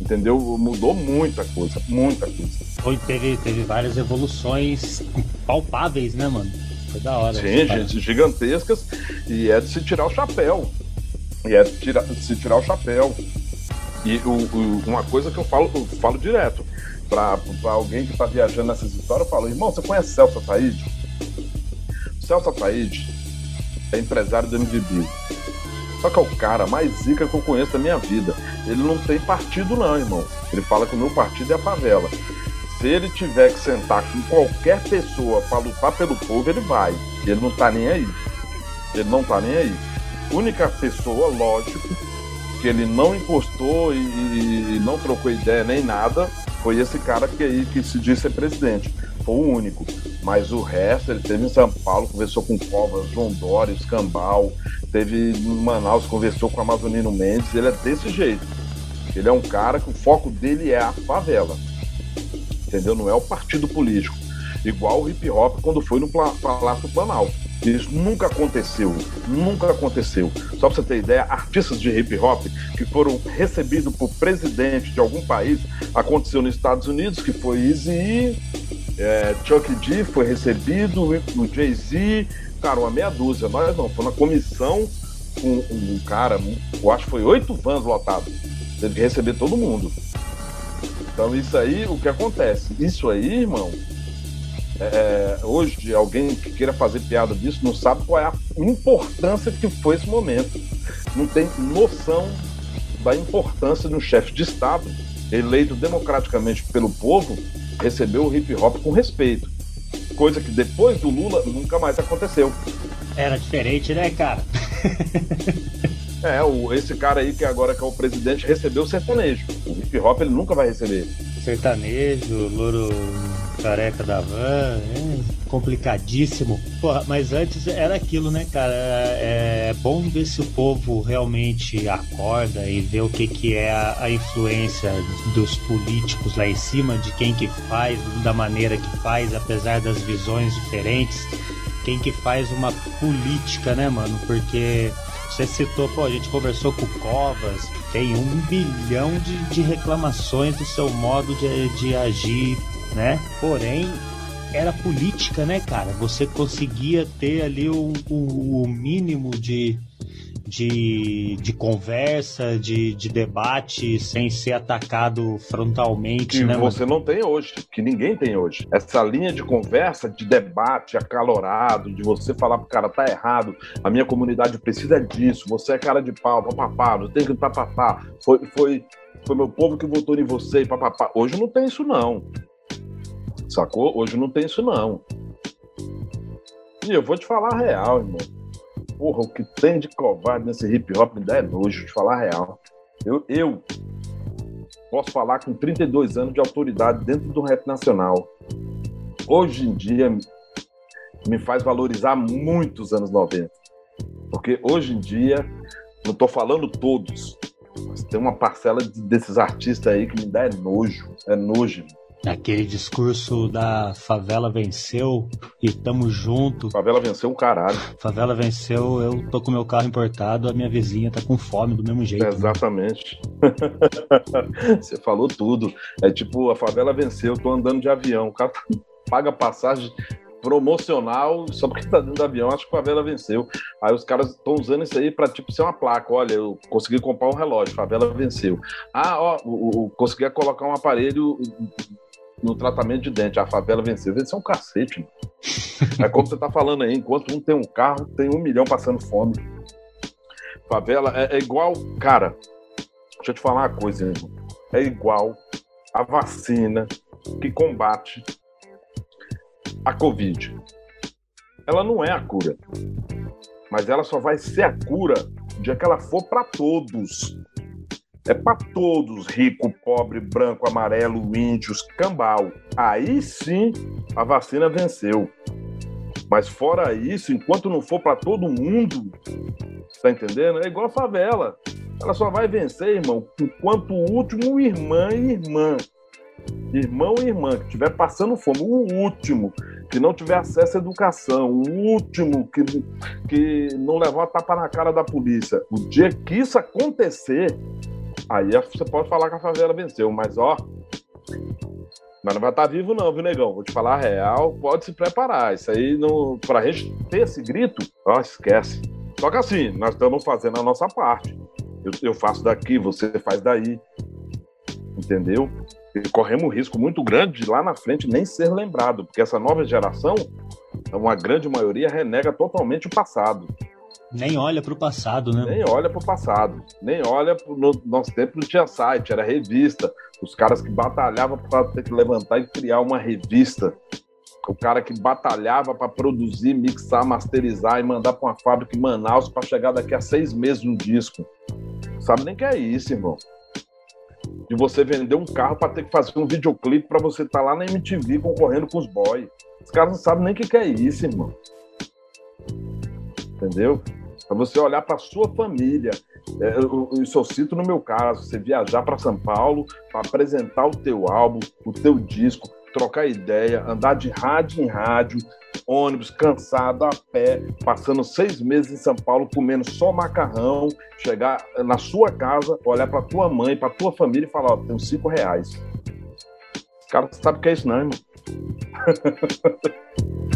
Speaker 7: entendeu? Mudou muita coisa, muita coisa.
Speaker 8: Foi, teve, teve várias evoluções palpáveis, né, mano? Foi da hora.
Speaker 7: Sim, gente, gigantescas. E é de se tirar o chapéu. E é de, tira, de se tirar o chapéu. E o, o, uma coisa que eu falo, eu falo direto para alguém que está viajando nessas histórias, eu falo, irmão, você conhece Celso Ataíde? Celso Ataíde é empresário do MVB. Só que é o cara mais zica que eu conheço da minha vida. Ele não tem partido, não, irmão. Ele fala que o meu partido é a favela. Se ele tiver que sentar com qualquer pessoa para lutar pelo povo, ele vai. Ele não tá nem aí. Ele não tá nem aí. Única pessoa, lógico, que ele não encostou e, e não trocou ideia nem nada, foi esse cara que aí que se disse presidente. Foi o único. Mas o resto, ele teve em São Paulo, conversou com Covas, João Dória, Escambau, teve em Manaus, conversou com Amazonino Mendes, ele é desse jeito. Ele é um cara que o foco dele é a favela entendeu? Não é o partido político. Igual o hip hop quando foi no Palácio Planalto. Isso nunca aconteceu, nunca aconteceu. Só pra você ter ideia, artistas de hip hop que foram recebidos por presidente de algum país, aconteceu nos Estados Unidos, que foi Easy, é, Chuck D foi recebido, o Jay-Z, cara, uma meia dúzia. Nós não, foi na comissão com um cara, eu acho que foi oito vans lotados. Teve que receber todo mundo. Então isso aí, o que acontece? Isso aí, irmão, é, hoje alguém que queira fazer piada disso não sabe qual é a importância que foi esse momento. Não tem noção da importância de um chefe de Estado eleito democraticamente pelo povo receber o hip hop com respeito. Coisa que depois do Lula nunca mais aconteceu.
Speaker 8: Era diferente, né, cara? [LAUGHS]
Speaker 7: É, o, esse cara aí que agora que é o presidente recebeu o sertanejo. O hip hop ele nunca vai receber.
Speaker 8: Sertanejo, louro careca da van, é complicadíssimo. Porra, mas antes era aquilo, né, cara? É, é bom ver se o povo realmente acorda e vê o que, que é a, a influência dos políticos lá em cima, de quem que faz, da maneira que faz, apesar das visões diferentes. Quem que faz uma política, né, mano? Porque você citou, pô, a gente conversou com o Covas, tem um bilhão de, de reclamações do seu modo de, de agir, né? Porém, era política, né, cara? Você conseguia ter ali o, o, o mínimo de, de, de conversa, de, de debate, sem ser atacado frontalmente,
Speaker 7: que
Speaker 8: né?
Speaker 7: você não tem hoje, que ninguém tem hoje. Essa linha de conversa, de debate acalorado, de você falar pro cara, tá errado, a minha comunidade precisa disso, você é cara de pau, papapá, não tem que papapá, foi, foi, foi meu povo que votou em você e papapá. Hoje não tem isso não. Sacou? Hoje não tem isso não. E eu vou te falar a real, irmão. Porra, o que tem de covarde nesse hip hop me dá é nojo, de falar a real. Eu, eu posso falar com 32 anos de autoridade dentro do rap nacional. Hoje em dia me faz valorizar muito os anos 90. Porque hoje em dia, não tô falando todos, mas tem uma parcela de- desses artistas aí que me dá é nojo. É nojo.
Speaker 8: Aquele discurso da favela venceu e tamo junto.
Speaker 7: Favela venceu um caralho.
Speaker 8: Favela venceu, eu tô com meu carro importado, a minha vizinha tá com fome do mesmo jeito. né?
Speaker 7: Exatamente. [LAUGHS] Você falou tudo. É tipo, a favela venceu, tô andando de avião. O cara [LAUGHS] paga passagem promocional só porque tá dentro do avião, acho que a favela venceu. Aí os caras estão usando isso aí pra, tipo, ser uma placa. Olha, eu consegui comprar um relógio, favela venceu. Ah, ó, o, o- consegui colocar um aparelho no tratamento de dente, a favela venceu. Venceu um cacete. mano. É como você tá falando aí, enquanto um tem um carro, tem um milhão passando fome. Favela é, é igual, cara, deixa eu te falar uma coisa, irmão. É igual a vacina que combate a Covid. Ela não é a cura. Mas ela só vai ser a cura dia que ela for para todos. É para todos, rico, pobre, branco, amarelo, índios, cambal. Aí sim a vacina venceu. Mas fora isso, enquanto não for para todo mundo, tá entendendo? É igual a favela. Ela só vai vencer, irmão, enquanto o último irmã e irmã, irmão e irmã que estiver passando fome, o último que não tiver acesso à educação, o último que, que não levar uma tapa na cara da polícia, o dia que isso acontecer, aí você pode falar que a favela venceu, mas ó, mas não vai estar vivo não, viu, negão? Vou te falar a real, pode se preparar. Isso aí, não, pra gente ter esse grito, ó, esquece. Só que assim, nós estamos fazendo a nossa parte. Eu, eu faço daqui, você faz daí. Entendeu? E corremos um risco muito grande de lá na frente nem ser lembrado, porque essa nova geração, uma grande maioria, renega totalmente o passado.
Speaker 8: Nem olha pro passado, né?
Speaker 7: Nem olha pro passado. Nem olha pro no nosso tempo não tinha site, era revista. Os caras que batalhavam para ter que levantar e criar uma revista. O cara que batalhava para produzir, mixar, masterizar e mandar para uma fábrica em Manaus para chegar daqui a seis meses no disco. Sabe nem que é isso, irmão. De você vender um carro para ter que fazer um videoclipe para você estar lá na MTV concorrendo com os boys. Os caras não sabem nem o que que é isso, irmão. Entendeu? Para você olhar para sua família. É, eu, eu só cito no meu caso, você viajar para São Paulo para apresentar o teu álbum, o teu disco, trocar ideia, andar de rádio em rádio, ônibus, cansado, a pé, passando seis meses em São Paulo, comendo só macarrão, chegar na sua casa, olhar para tua mãe, para tua família e falar, ó, tenho cinco reais. Os caras não sabem o que é isso não, irmão. [LAUGHS]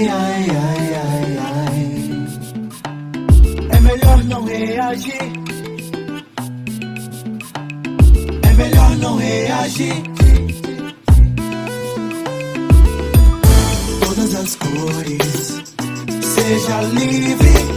Speaker 10: Ai, ai, ai, ai, ai. É melhor não reagir. É melhor não reagir. Todas as cores, seja livre,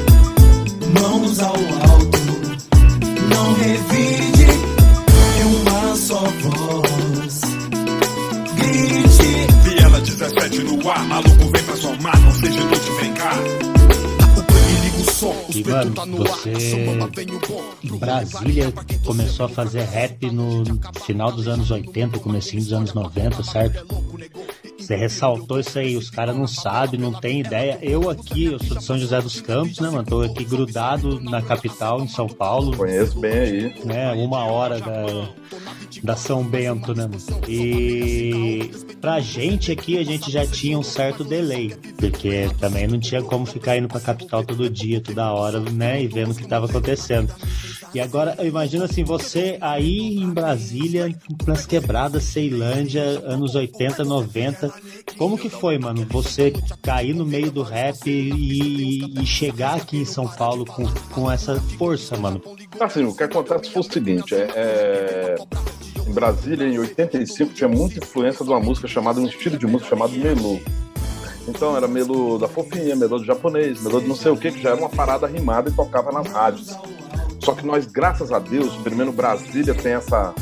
Speaker 8: mano, você em Brasília começou a fazer rap no final dos anos 80, comecinho dos anos 90, certo? Você ressaltou isso aí, os caras não sabem, não tem ideia. Eu aqui, eu sou de São José dos Campos, né, mano? Tô aqui grudado na capital, em São Paulo.
Speaker 7: Conheço bem aí.
Speaker 8: Né, uma hora da, da São Bento, né, mano? E pra gente aqui, a gente já tinha um certo delay, porque também não tinha como ficar indo pra capital todo dia, toda hora, né, e vendo o que tava acontecendo. E agora, eu imagino assim, você aí em Brasília, nas quebradas, Ceilândia, anos 80, 90, como que foi, mano? Você cair no meio do rap e, e chegar aqui em São Paulo com, com essa força, mano?
Speaker 7: Assim, o que acontece foi o seguinte, é, é, em Brasília, em 85, tinha muita influência de uma música chamada, um estilo de música chamado melô. Então era melô da fofinha, melô do japonês, melô de não sei o que, que já era uma parada rimada e tocava nas rádios. Só que nós, graças a Deus, primeiro Brasília tem essa.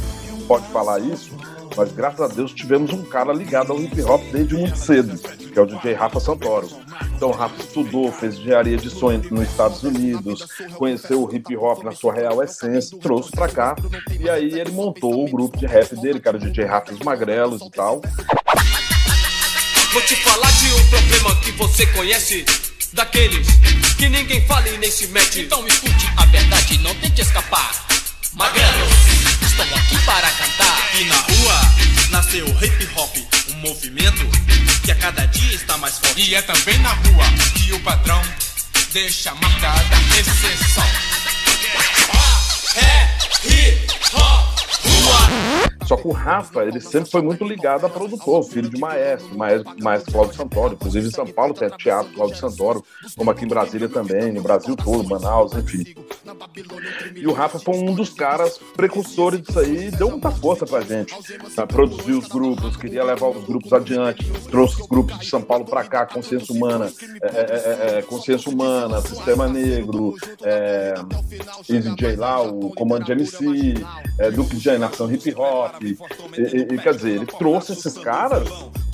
Speaker 7: pode falar isso, mas graças a Deus tivemos um cara ligado ao hip hop desde muito cedo, que é o DJ Rafa Santoro. Então o Rafa estudou, fez engenharia de sonho nos Estados Unidos, conheceu o hip hop na sua real essência, trouxe pra cá, e aí ele montou o grupo de rap dele, era o DJ Rafa os Magrelos e tal.
Speaker 11: Vou te falar de um problema que você conhece Daqueles que ninguém fala e nem se mete Então escute a verdade, não tente escapar. Magrelos, estão aqui para cantar.
Speaker 12: E na rua nasceu o hip hop Um movimento que a cada dia está mais forte.
Speaker 13: E é também na rua que o padrão Deixa marcada exceção.
Speaker 11: É hip hop
Speaker 7: só que o Rafa, ele sempre foi muito ligado a produtor, filho de maestro, maestro, maestro Cláudio Santoro. Inclusive em São Paulo tem teatro Cláudio Santoro, como aqui em Brasília também, no Brasil todo, Manaus, enfim. E o Rafa foi um dos caras precursores disso aí, deu muita força pra gente. Pra produzir os grupos, queria levar os grupos adiante, trouxe os grupos de São Paulo pra cá, Consciência Humana, é, é, é, Consciência Humana, Sistema Negro, é, Easy J lá, o Comando de MC, é, Duke J, Nação Hip Hop. E, e, e, quer dizer, ele trouxe esses caras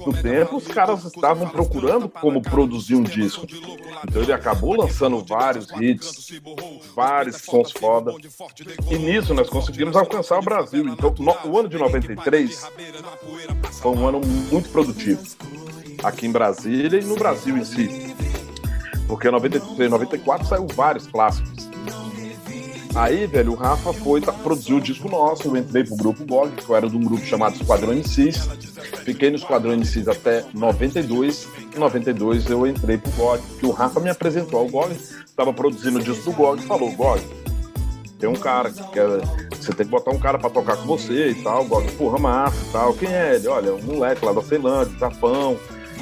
Speaker 7: no tempo, os caras estavam procurando como produzir um disco. Então ele acabou lançando vários hits, vários sons foda. E nisso nós conseguimos alcançar o Brasil. Então no, o ano de 93 foi um ano muito produtivo. Aqui em Brasília e no Brasil em si. Porque em 93, 94 saiu vários clássicos. Aí, velho, o Rafa foi tá, produziu o disco nosso, eu entrei pro grupo GOG, que eu era de um grupo chamado Esquadrão MCs. Fiquei no Esquadrão MCs até 92. Em 92 eu entrei pro GOG, que o Rafa me apresentou ao GOG, estava produzindo o disco do GOG e falou, GOG, tem um cara que quer. Você tem que botar um cara pra tocar com você e tal. GOG, porra, massa e tal. Quem é ele? Olha, um moleque lá da Ceilândia, Japão.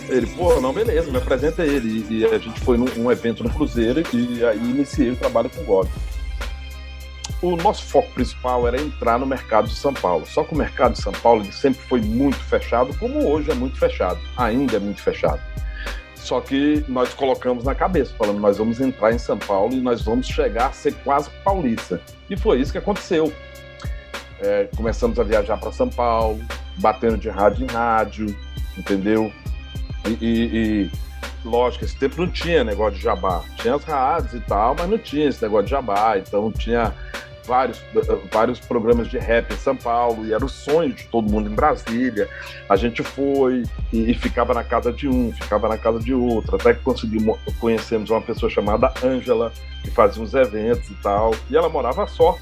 Speaker 7: Ele, pô, não, beleza, me apresenta ele. E, a gente foi num, num evento no Cruzeiro e aí iniciei o trabalho com o GOG o nosso foco principal era entrar no mercado de São Paulo. Só que o mercado de São Paulo sempre foi muito fechado, como hoje é muito fechado, ainda é muito fechado. Só que nós colocamos na cabeça, falando, nós vamos entrar em São Paulo e nós vamos chegar a ser quase paulista. E foi isso que aconteceu. É, começamos a viajar para São Paulo, batendo de rádio em rádio, entendeu? E, e, e, lógico, esse tempo não tinha negócio de jabá. Tinha as rádios e tal, mas não tinha esse negócio de jabá. Então tinha vários, vários programas de rap em São Paulo, e era o sonho de todo mundo em Brasília. A gente foi e, e ficava na casa de um, ficava na casa de outro, até que conseguimos, conhecemos uma pessoa chamada Ângela, que fazia uns eventos e tal, e ela morava só,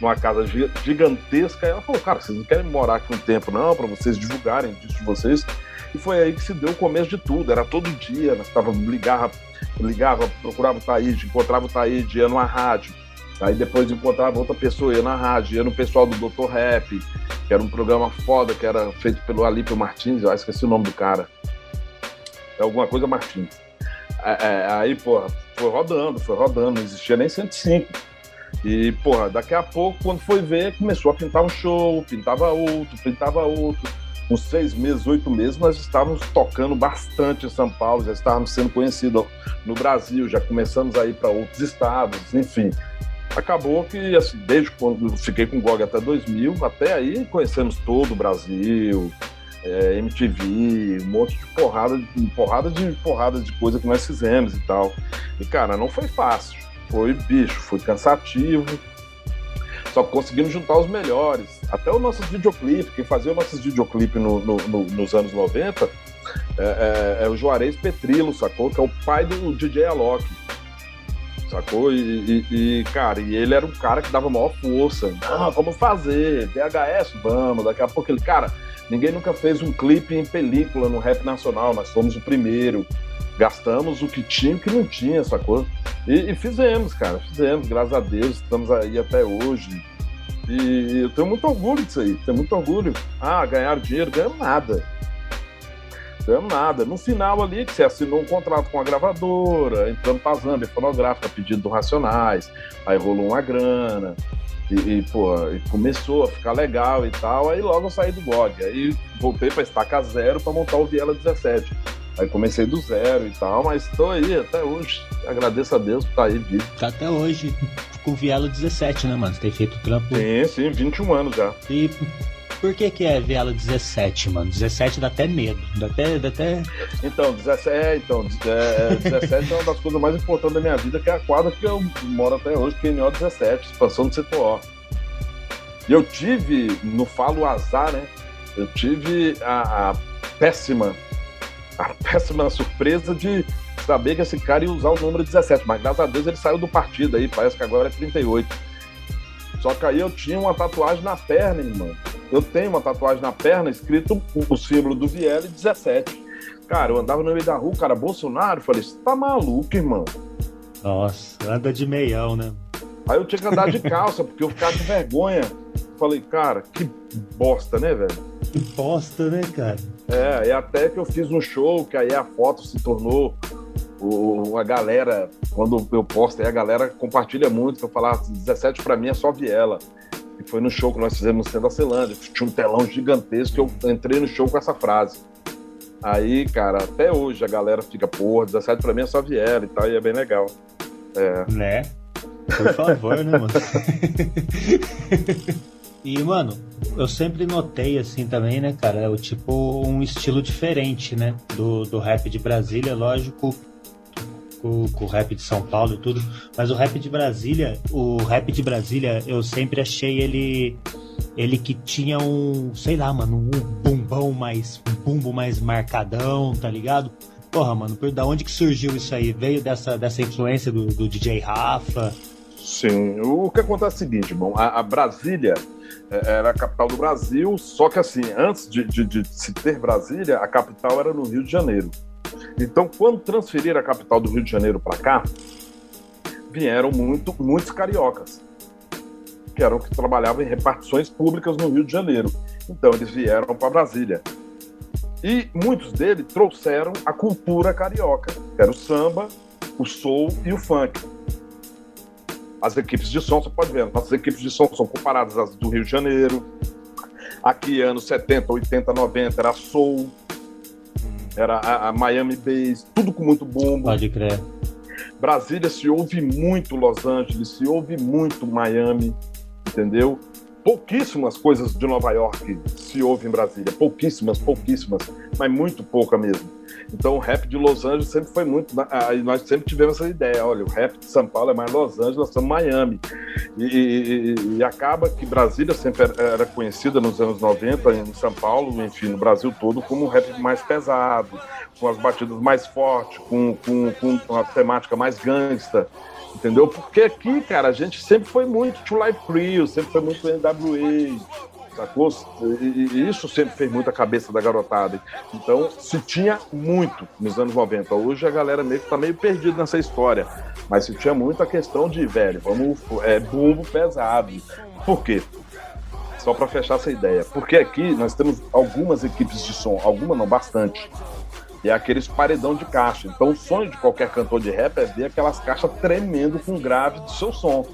Speaker 7: numa casa gigantesca, ela falou, cara, vocês não querem morar aqui um tempo não, para vocês divulgarem disso de vocês? E foi aí que se deu o começo de tudo, era todo dia, nós tava, ligava, ligava, procurava o Taíde, encontrava o Taíde, ia numa rádio, Aí depois encontrava outra pessoa, ia na rádio, ia no pessoal do Dr. Rap, que era um programa foda, que era feito pelo Alípio Martins, eu esqueci o nome do cara. É alguma coisa Martins. É, é, aí, porra, foi rodando, foi rodando, não existia nem 105. E, porra, daqui a pouco, quando foi ver, começou a pintar um show, pintava outro, pintava outro. Uns seis meses, oito meses, nós estávamos tocando bastante em São Paulo, já estávamos sendo conhecidos no Brasil, já começamos a ir para outros estados, enfim acabou que, assim, desde quando eu fiquei com o GOG até 2000, até aí conhecemos todo o Brasil, é, MTV, um monte de porrada, porrada de porrada de coisa que nós fizemos e tal. E, cara, não foi fácil. Foi bicho, foi cansativo. Só conseguimos juntar os melhores. Até o nosso videoclipe, quem fazia os nossos videoclipes no, no, no, nos anos 90 é, é, é, o Juarez Petrilo, sacou? Que é o pai do DJ Alok. Sacou? E, e, e, cara, e ele era um cara que dava maior força. Ah, vamos fazer, VHS, vamos. Daqui a pouco ele, cara, ninguém nunca fez um clipe em película no rap nacional, nós fomos o primeiro. Gastamos o que tinha e o que não tinha, sacou? E, e fizemos, cara, fizemos, graças a Deus, estamos aí até hoje. E eu tenho muito orgulho disso aí, tenho muito orgulho. Ah, ganhar dinheiro, ganhamos nada ganhamos nada. No final ali, que você assinou um contrato com a gravadora, entrando pra Zambia fonográfica, pedido do Racionais, aí rolou uma grana, e, e, pô, e começou a ficar legal e tal, aí logo eu saí do blog. Aí voltei pra estaca zero para montar o Viela 17. Aí comecei do zero e tal, mas estou aí até hoje. Agradeço a Deus por estar tá aí vivo.
Speaker 8: Tá até hoje com o Viela 17, né, mano? Você tem feito trampo.
Speaker 7: Sim, sim, 21 anos já.
Speaker 8: E por que, que é Viela 17, mano? 17 dá até medo. Dá até. Dá até...
Speaker 7: Então, 17, é, então, é, 17 é uma das coisas mais importantes da minha vida, que é a quadra que eu moro até hoje, PNO 17, expansão do CTO. E eu tive, no falo azar, né? Eu tive a, a péssima, a péssima surpresa de saber que esse cara ia usar o número 17, mas graças a Deus ele saiu do partido aí, parece que agora é 38. Só que aí eu tinha uma tatuagem na perna, irmão. Eu tenho uma tatuagem na perna escrito o símbolo do Viela 17. Cara, eu andava no meio da rua, cara, Bolsonaro, falei, você tá maluco, irmão?
Speaker 8: Nossa, anda de meião, né?
Speaker 7: Aí eu tinha que andar de [LAUGHS] calça, porque eu ficava com vergonha. Falei, cara, que bosta, né, velho?
Speaker 8: Que bosta, né, cara?
Speaker 7: É, e até que eu fiz um show, que aí a foto se tornou o, a galera, quando eu posto aí, a galera compartilha muito, eu falar 17 para mim é só Viela. E foi no show que nós fizemos no centro da Celândia. Tinha um telão gigantesco que eu entrei no show com essa frase. Aí, cara, até hoje a galera fica, porra, 17 pra mim é só Viela e tal, e é bem legal. É.
Speaker 8: Né? Por favor, né, mano? e, mano, eu sempre notei assim também, né, cara, o tipo um estilo diferente, né, do, do rap de Brasília, lógico, com, com, o rap de São Paulo e tudo, mas o rap de Brasília, o rap de Brasília, eu sempre achei ele ele que tinha um, sei lá, mano, um bumbão mais, um bumbo mais marcadão, tá ligado? Porra, mano, por da onde que surgiu isso aí? Veio dessa, dessa influência do, do DJ Rafa?
Speaker 7: Sim, o que acontece é o seguinte, bom, a, a Brasília é, era a capital do Brasil, só que assim, antes de, de, de se ter Brasília, a capital era no Rio de Janeiro. Então, quando transferiram a capital do Rio de Janeiro para cá, vieram muito, muitos cariocas, que eram que trabalhavam em repartições públicas no Rio de Janeiro. Então, eles vieram para Brasília. E muitos deles trouxeram a cultura carioca, que era o samba, o soul e o funk. As equipes de som, você pode ver, nossas equipes de som são comparadas às do Rio de Janeiro. Aqui, anos 70, 80, 90, era soul, era a, a Miami Bass, tudo com muito bumbo.
Speaker 8: Pode crer.
Speaker 7: Brasília se ouve muito Los Angeles, se ouve muito Miami, entendeu? Pouquíssimas coisas de Nova York se ouve em Brasília, pouquíssimas, pouquíssimas, mas muito pouca mesmo. Então o rap de Los Angeles sempre foi muito. Aí nós sempre tivemos essa ideia: olha, o rap de São Paulo é mais Los Angeles, nós somos Miami. E, e, e acaba que Brasília sempre era conhecida nos anos 90, em São Paulo, enfim, no Brasil todo, como um rap mais pesado, com as batidas mais fortes, com, com, com uma temática mais gangsta entendeu? Porque aqui, cara, a gente sempre foi muito To Life Crew, sempre foi muito NWA, sacou? E, isso sempre fez muito a cabeça da garotada. Então, se tinha muito nos anos 90. Hoje a galera meio que tá meio perdida nessa história. Mas se tinha muito a questão de, velho, vamos, é, bumbo pesado. Por quê? Só para fechar essa ideia. Porque aqui nós temos algumas equipes de som, alguma não, bastante. E é aqueles paredão de caixa. Então o sonho de qualquer cantor de rap é ver aquelas caixas tremendo com grave do seu som.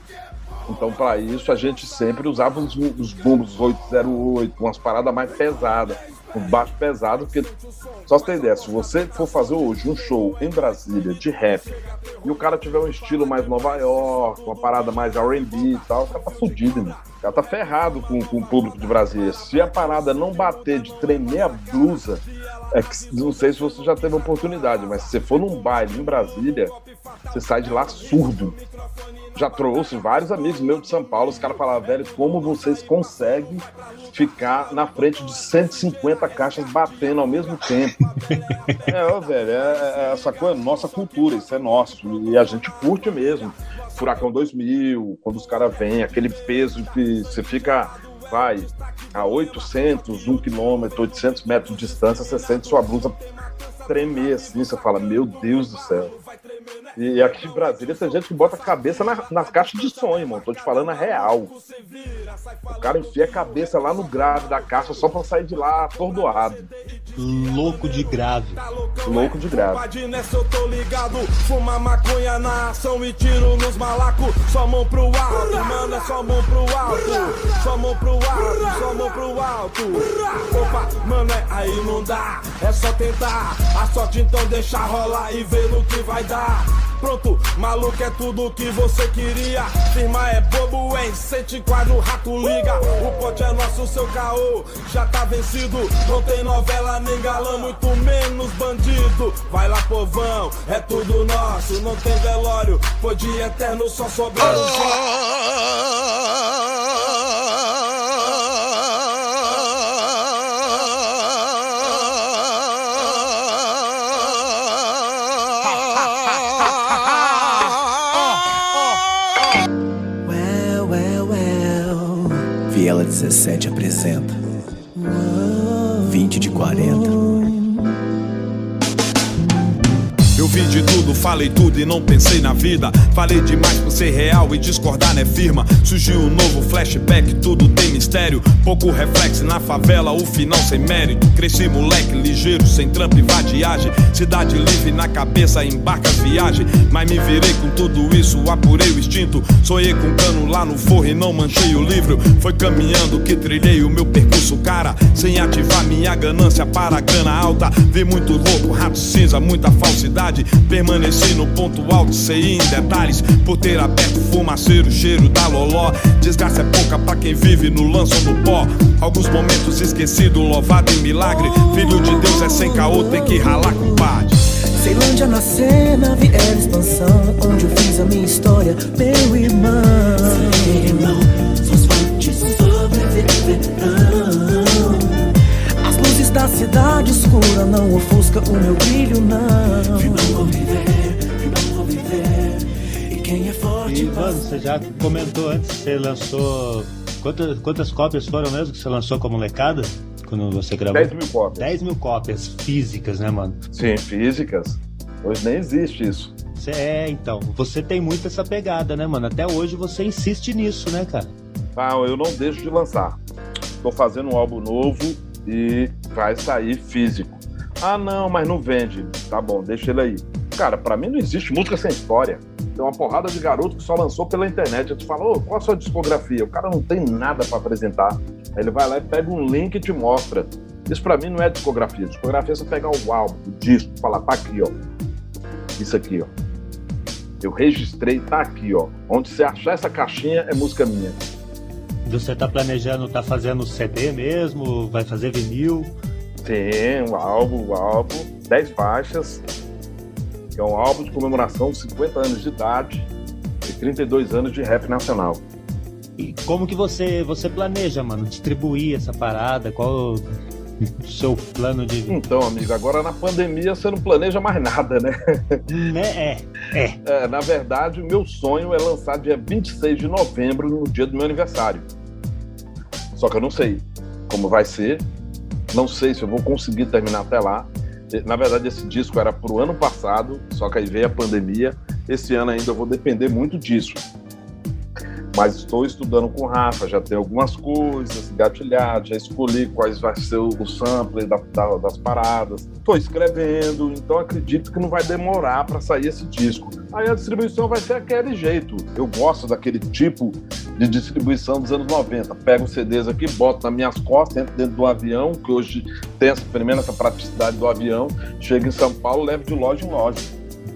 Speaker 7: Então, para isso, a gente sempre usava os, os bumbos 808, umas paradas mais pesadas, um baixo pesado, porque, só você ter ideia, se você for fazer hoje um show em Brasília de rap e o cara tiver um estilo mais Nova York, uma parada mais RB e tal, o cara tá fudido, né? O cara tá ferrado com, com o público de Brasília. Se a parada não bater de tremer a blusa, é que, não sei se você já teve oportunidade, mas se você for num baile em Brasília, você sai de lá surdo. Já trouxe vários amigos meus de São Paulo, os caras falavam, velho, como vocês conseguem ficar na frente de 150 caixas batendo ao mesmo tempo? É, velho, é, é essa coisa, nossa cultura, isso é nosso. E a gente curte mesmo. Furacão 2000, quando os caras vêm, aquele peso que você fica, vai, a 800, 1 quilômetro, 800 metros de distância, você sente sua blusa tremer assim, você fala, meu Deus do céu. E aqui em Brasília tem gente que bota a cabeça na, nas caixas de sonho, mano. Tô te falando a real. O cara enfia a cabeça lá no grave da caixa só pra sair de lá atordoado.
Speaker 8: Louco de grave.
Speaker 7: Louco de grave.
Speaker 6: Eu tô ligado, fuma maconha na ação e tiro nos malacos. Só mão pro alto, mano, é só mão pro alto. Só mão pro alto, só mão pro alto. Opa, mano, é aí não dá, é só tentar. A sorte então deixa rolar e ver no que vai dar. Pronto, maluco é tudo que você queria. Firma é bobo, hein? Sente quadro, rato liga. O pote é nosso, seu caô já tá vencido. Não tem novela nem galã, muito menos bandido. Vai lá, povão, é tudo nosso. Não tem velório, foi de eterno, só sobra
Speaker 10: Well, 17 apresenta 20 de 40.
Speaker 6: Eu vi de tudo, falei tudo e não pensei na vida. Falei demais por ser real e discordar não é firma. Surgiu um novo flashback, tudo tem mistério. Pouco reflexo na favela, o final sem mérito. Cresci moleque ligeiro, sem trampo e vadiagem. Cidade livre na cabeça, embarca viagem. Mas me virei com tudo isso, apurei o instinto. Sonhei com cano lá no forro e não manchei o livro. Foi caminhando que trilhei o meu percurso, cara. Sem ativar minha ganância para a grana alta. Vi muito louco, rato cinza, muita falsidade. Permaneci no ponto alto, sei em detalhes. Por ter aberto fumaceiro, cheiro da loló. Desgraça é pouca pra quem vive no lanço ou no pó. Alguns momentos esquecido, louvado em milagre. Filho de Deus é sem caô, tem que ralar com parte.
Speaker 10: Ceilândia na cena, viera expansão Onde eu fiz a minha história, meu irmão Meu irmão, só sorte sobreviverão As luzes da cidade escura não ofusca o
Speaker 8: já comentou antes, você lançou. Quantas, quantas cópias foram mesmo que você lançou com a molecada? Quando você gravou?
Speaker 7: 10 mil cópias.
Speaker 8: 10 mil cópias físicas, né, mano?
Speaker 7: Sim, físicas. Hoje nem existe isso.
Speaker 8: É, então. Você tem muito essa pegada, né, mano? Até hoje você insiste nisso, né, cara?
Speaker 7: Ah, eu não deixo de lançar. Tô fazendo um álbum novo e vai sair físico. Ah, não, mas não vende. Tá bom, deixa ele aí. Cara, pra mim não existe música sem história. Tem uma porrada de garoto que só lançou pela internet. Eu te falo, ô, qual a sua discografia? O cara não tem nada pra apresentar. Aí ele vai lá e pega um link e te mostra. Isso pra mim não é discografia. Discografia é você pegar o álbum, o disco, falar, tá aqui, ó. Isso aqui, ó. Eu registrei, tá aqui, ó. Onde você achar essa caixinha é música minha.
Speaker 8: Você tá planejando, tá fazendo CD mesmo? Vai fazer vinil?
Speaker 7: Tem um álbum, um álbum, 10 faixas, que é um álbum de comemoração de 50 anos de idade e 32 anos de rap nacional.
Speaker 8: E como que você, você planeja, mano, distribuir essa parada? Qual o seu plano de.
Speaker 7: Então, amigo, agora na pandemia você não planeja mais nada, né?
Speaker 8: É, é.
Speaker 7: É, na verdade, o meu sonho é lançar dia 26 de novembro, no dia do meu aniversário. Só que eu não sei como vai ser, não sei se eu vou conseguir terminar até lá. Na verdade, esse disco era pro ano passado, só que aí veio a pandemia. Esse ano ainda eu vou depender muito disso. Mas estou estudando com o Rafa, já tem algumas coisas gatilhadas, já escolhi quais vai ser o sampler da- da- das paradas. Estou escrevendo, então acredito que não vai demorar para sair esse disco. Aí a distribuição vai ser aquele jeito. Eu gosto daquele tipo de distribuição dos anos 90. Pego os CDs aqui, boto nas minhas costas, entro dentro do avião, que hoje tem essa, primeiro essa praticidade do avião, chego em São Paulo, levo de loja em loja.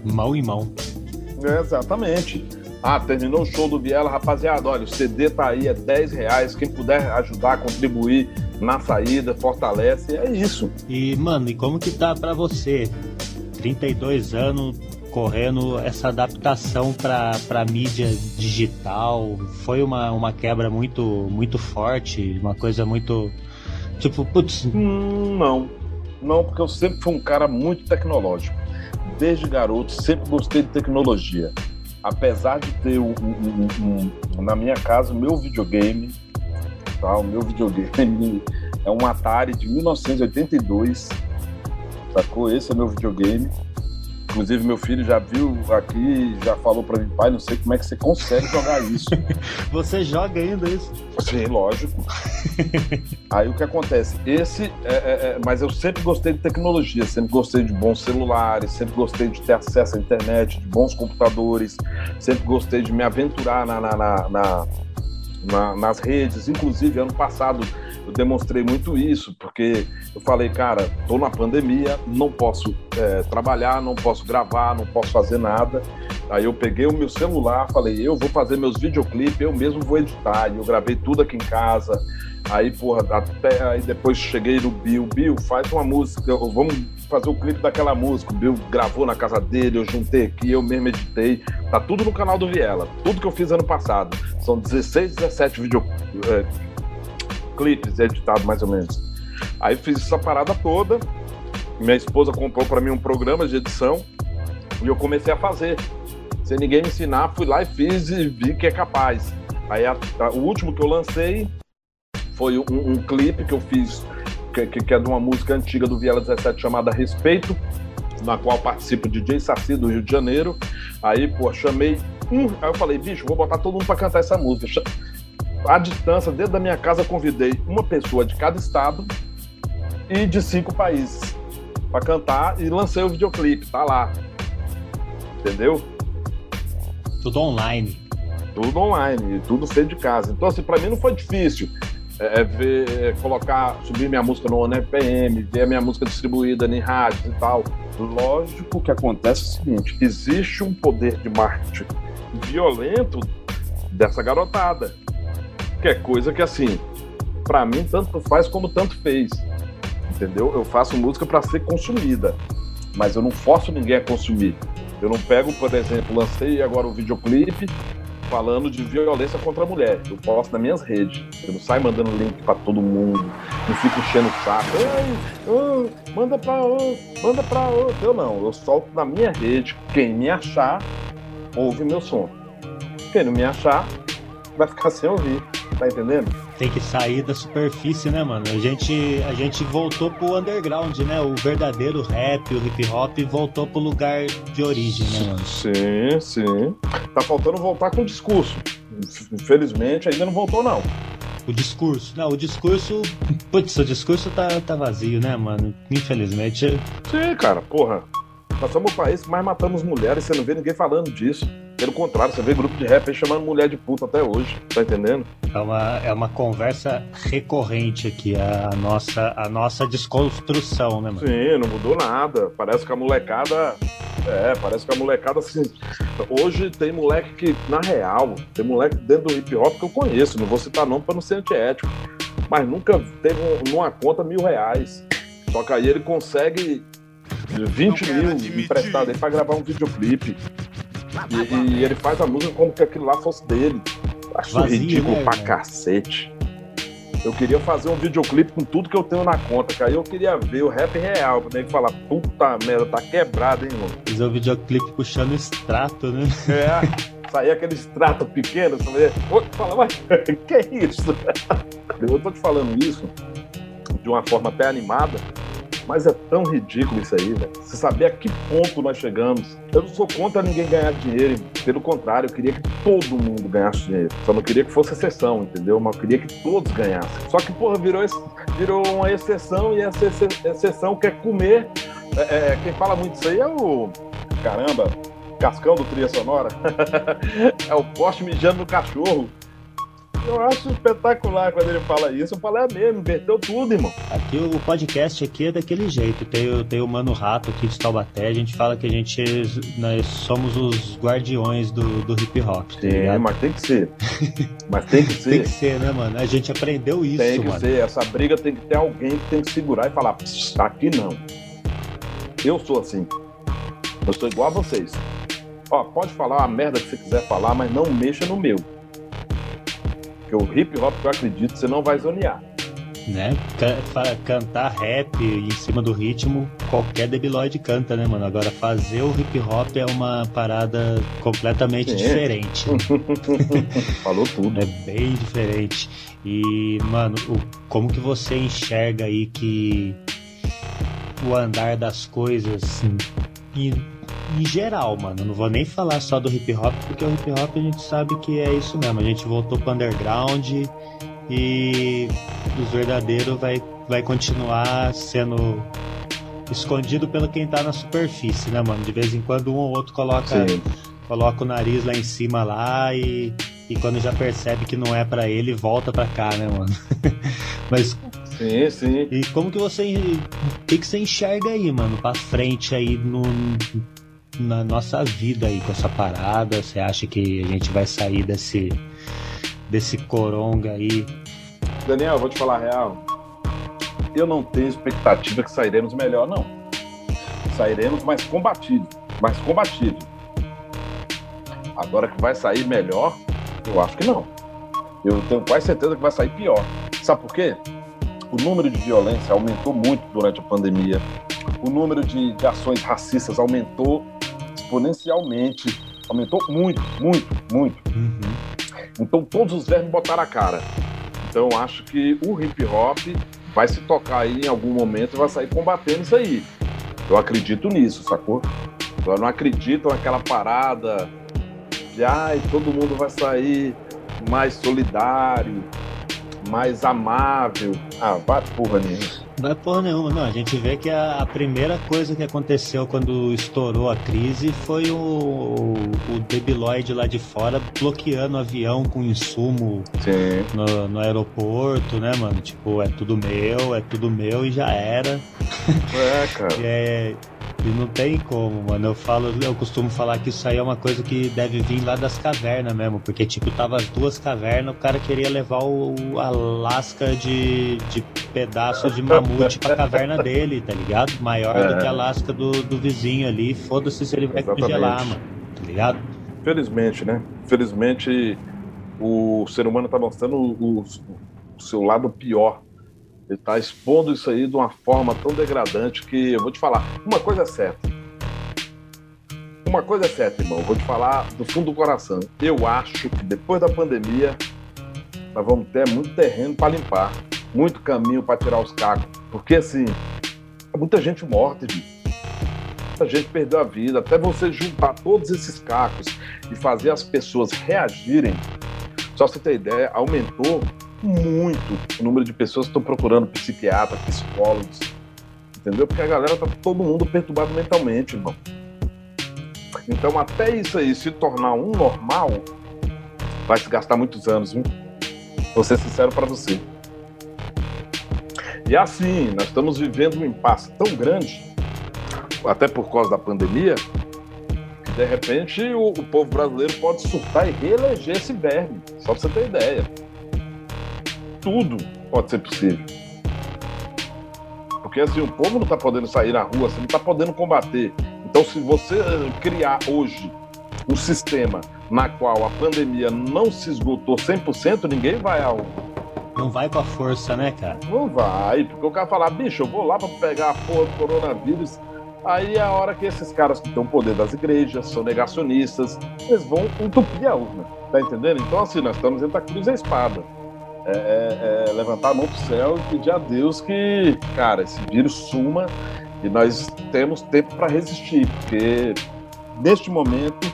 Speaker 8: Mão em mão.
Speaker 7: É, exatamente. Ah, terminou o show do Viela, rapaziada. Olha, o CD tá aí, é 10 reais. Quem puder ajudar, contribuir na saída, fortalece. É isso.
Speaker 8: E, mano, e como que tá pra você? 32 anos correndo essa adaptação para para mídia digital foi uma, uma quebra muito muito forte uma coisa muito tipo putz
Speaker 7: hum, não não porque eu sempre fui um cara muito tecnológico desde garoto sempre gostei de tecnologia apesar de ter um, um, um, na minha casa o meu videogame, tá? O meu videogame [LAUGHS] é um Atari de 1982, sacou? Esse é meu videogame. Inclusive, meu filho já viu aqui, já falou para mim, pai, não sei como é que você consegue jogar isso. [LAUGHS]
Speaker 8: você joga ainda isso?
Speaker 7: Sim, lógico. Aí o que acontece? Esse, é, é, é, mas eu sempre gostei de tecnologia, sempre gostei de bons celulares, sempre gostei de ter acesso à internet, de bons computadores, sempre gostei de me aventurar na, na, na, na na, nas redes. Inclusive, ano passado eu demonstrei muito isso, porque eu falei, cara, tô na pandemia, não posso é, trabalhar, não posso gravar, não posso fazer nada. Aí eu peguei o meu celular, falei, eu vou fazer meus videoclipes, eu mesmo vou editar. E eu gravei tudo aqui em casa. Aí, porra, até aí depois cheguei no Bill, Bill, faz uma música, vamos fazer o clipe daquela música. O Bill gravou na casa dele, eu juntei aqui, eu mesmo editei. Tá tudo no canal do Viela. Tudo que eu fiz ano passado. São 16, 17 videoclipes é, editados, mais ou menos. Aí fiz essa parada toda. Minha esposa comprou para mim um programa de edição e eu comecei a fazer. Sem ninguém me ensinar, fui lá e fiz e vi que é capaz. Aí a, a, o último que eu lancei foi um, um clipe que eu fiz, que, que, é de uma música antiga do Viela 17 chamada Respeito, na qual participa o DJ Saci do Rio de Janeiro. Aí, pô, chamei um. Aí eu falei, bicho, vou botar todo mundo pra cantar essa música. À distância, dentro da minha casa, convidei uma pessoa de cada estado e de cinco países para cantar e lancei o videoclipe, tá lá. Entendeu?
Speaker 8: Tudo online.
Speaker 7: Tudo online, tudo feito de casa. Então, assim, para mim não foi difícil. É, é, ver, é, colocar, subir minha música no ONFPM, ver a minha música distribuída em rádios e tal. Lógico que acontece o seguinte: existe um poder de marketing violento dessa garotada. Que é coisa que, assim, para mim, tanto faz como tanto fez. Entendeu? Eu faço música para ser consumida, mas eu não forço ninguém a consumir. Eu não pego, por exemplo, lancei agora um videoclipe falando de violência contra a mulher. Eu posto nas minhas redes. Eu não saio mandando link para todo mundo. Não fico enchendo o saco. Oh, manda pra outro, manda pra outro. Eu não. Eu solto na minha rede. Quem me achar, ouve meu som. Quem não me achar, vai ficar sem ouvir. Tá entendendo?
Speaker 8: Tem que sair da superfície, né, mano? A gente, a gente voltou pro underground, né? O verdadeiro rap, o hip hop voltou pro lugar de origem, né, mano?
Speaker 7: Sim, sim. Tá faltando voltar com o discurso. Infelizmente, ainda não voltou, não.
Speaker 8: O discurso. Não, o discurso. Putz, o discurso tá, tá vazio, né, mano? Infelizmente.
Speaker 7: Sim, cara, porra. Nós somos o país que mais matamos mulheres, você não vê ninguém falando disso. Pelo contrário, você vê grupo de rap aí chamando mulher de puta até hoje, tá entendendo?
Speaker 8: É uma, é uma conversa recorrente aqui, a nossa, a nossa desconstrução, né, mano?
Speaker 7: Sim, não mudou nada. Parece que a molecada. É, parece que a molecada assim. Hoje tem moleque que, na real, tem moleque dentro do hip hop que eu conheço, não vou citar nome pra não ser antiético. Mas nunca teve numa conta mil reais. Só que aí ele consegue 20 mil emprestado aí pra gravar um videoclipe. E, e, ele faz a música como que aquilo lá fosse dele. Acho Vazio, ridículo né, pra cacete. Eu queria fazer um videoclipe com tudo que eu tenho na conta, cara. Eu queria ver o rap real, pra nem falar, puta merda, tá quebrado, hein, mano.
Speaker 8: Fazer um videoclipe puxando extrato, né?
Speaker 7: É, sair aquele extrato pequeno, você fala, mas [LAUGHS] que é isso? Eu tô te falando isso de uma forma até animada, mas é tão ridículo isso aí, velho. Você saber a que ponto nós chegamos. Eu não sou contra ninguém ganhar dinheiro. Pelo contrário, eu queria que todo mundo ganhasse dinheiro. Só não queria que fosse exceção, entendeu? Mas eu queria que todos ganhassem. Só que, porra, virou, virou uma exceção e essa exceção quer comer. É, é, quem fala muito isso aí é o. Caramba, Cascão do Tria Sonora. [LAUGHS] é o poste mijando no cachorro. Eu acho espetacular quando ele fala isso. Eu falo, é mesmo, inverteu tudo, irmão.
Speaker 8: Aqui o podcast aqui é daquele jeito. Tem, tem o Mano Rato aqui de Taubaté. A gente fala que a gente nós somos os guardiões do, do hip hop.
Speaker 7: Tá Sim, mas tem que ser. [LAUGHS] Mas tem que ser.
Speaker 8: tem que ser, né, mano? A gente aprendeu isso,
Speaker 7: Tem que
Speaker 8: mano.
Speaker 7: ser. Essa briga tem que ter alguém que tem que segurar e falar, aqui não. Eu sou assim. Eu sou igual a vocês. Ó, pode falar a merda que você quiser falar, mas não mexa no meu. Porque o hip hop que eu acredito, você não vai zonear.
Speaker 8: Né? Can cantar rap em cima do ritmo, qualquer debilóide canta, né, mano? Agora, fazer o hip hop é uma parada completamente
Speaker 7: Sim.
Speaker 8: diferente. [LAUGHS]
Speaker 7: Falou tudo.
Speaker 8: É bem diferente. E, mano, como que você enxerga aí que o andar das coisas em, em geral, mano? Não vou nem falar só do hip hop, porque o hip hop a gente sabe que é isso mesmo. A gente voltou pro underground e os verdadeiros vai, vai continuar sendo escondido pelo quem tá na superfície, né, mano? De vez em quando um ou outro coloca,
Speaker 7: Sim.
Speaker 8: coloca o nariz lá em cima lá e, e quando já percebe que não é pra ele, volta pra cá, né, mano? [LAUGHS] Mas
Speaker 7: Sim, sim.
Speaker 8: e como que você. O que, que você enxerga aí, mano, pra frente aí no, na nossa vida aí com essa parada? Você acha que a gente vai sair desse. desse coronga aí?
Speaker 7: Daniel, vou te falar a real. Eu não tenho expectativa que sairemos melhor, não. Sairemos mais combatido. Mais combatido. Agora que vai sair melhor, eu acho que não. Eu tenho quase certeza que vai sair pior. Sabe por quê? O número de violência aumentou muito durante a pandemia. O número de, de ações racistas aumentou exponencialmente. Aumentou muito, muito, muito. Então todos os vermes botaram a cara. Então acho que o hip hop vai se tocar aí em algum momento e vai sair combatendo isso aí. Eu acredito nisso, sacou? Eu não acredito naquela parada de ai, todo mundo vai sair mais solidário, mais amável. Ah, vai porra nenhuma.
Speaker 8: Não é porra nenhuma, não. A gente vê que a, a primeira coisa que aconteceu quando estourou a crise foi o, o Debiloid lá de fora bloqueando o avião com insumo no, no aeroporto, né, mano? Tipo, é tudo meu, é tudo meu e já era.
Speaker 7: É, cara. [LAUGHS]
Speaker 8: É, e não tem como, mano. Eu falo, eu costumo falar que isso aí é uma coisa que deve vir lá das cavernas mesmo, porque tipo, tava as duas cavernas, o cara queria levar o, a lasca de, de pedaço de mamute pra caverna dele, tá ligado? Maior do
Speaker 7: É.
Speaker 8: que a lasca do, do vizinho ali. Foda-se se ele vai
Speaker 7: Exatamente.
Speaker 8: congelar, mano. Tá ligado?
Speaker 7: Felizmente, né? Felizmente o ser humano está mostrando o, o seu lado pior. Ele está expondo isso aí de uma forma tão degradante que eu vou te falar. Uma coisa é certa. Uma coisa é certa, irmão. Eu vou te falar do fundo do coração. Eu acho que depois da pandemia nós vamos ter muito terreno para limpar, muito caminho para tirar os cacos. Porque assim, é muita gente morta, gente. Muita gente perdeu a vida. Até você juntar todos esses cacos e fazer as pessoas reagirem, só você ter ideia, aumentou muito o número de pessoas que estão procurando psiquiatra, psicólogos. Entendeu? Porque a galera tá todo mundo perturbado mentalmente, irmão. Então, até isso aí se tornar um normal, vai se gastar muitos anos, viu? Vou ser sincero para você. E assim, nós estamos vivendo um impasse tão grande, até por causa da pandemia, que de repente o, o povo brasileiro pode surtar e reeleger esse verme. Só pra você ter ideia. Tudo pode ser possível. Porque assim, o povo não tá podendo sair na rua, você não tá podendo combater. Então, se você eh, criar hoje um sistema na qual a pandemia não se esgotou 100%, ninguém vai ao.
Speaker 8: Não vai com a força, né, cara?
Speaker 7: Não vai, porque o cara falar, bicho, eu vou lá pra pegar a porra do coronavírus. Aí é a hora que esses caras que têm o poder das igrejas, são negacionistas, eles vão entupir a urna, tá entendendo? Então, assim, nós estamos entre a cruz e a espada. É, é- levantar a mão pro céu e pedir a Deus que, cara, esse vírus suma e nós temos tempo para resistir, porque neste momento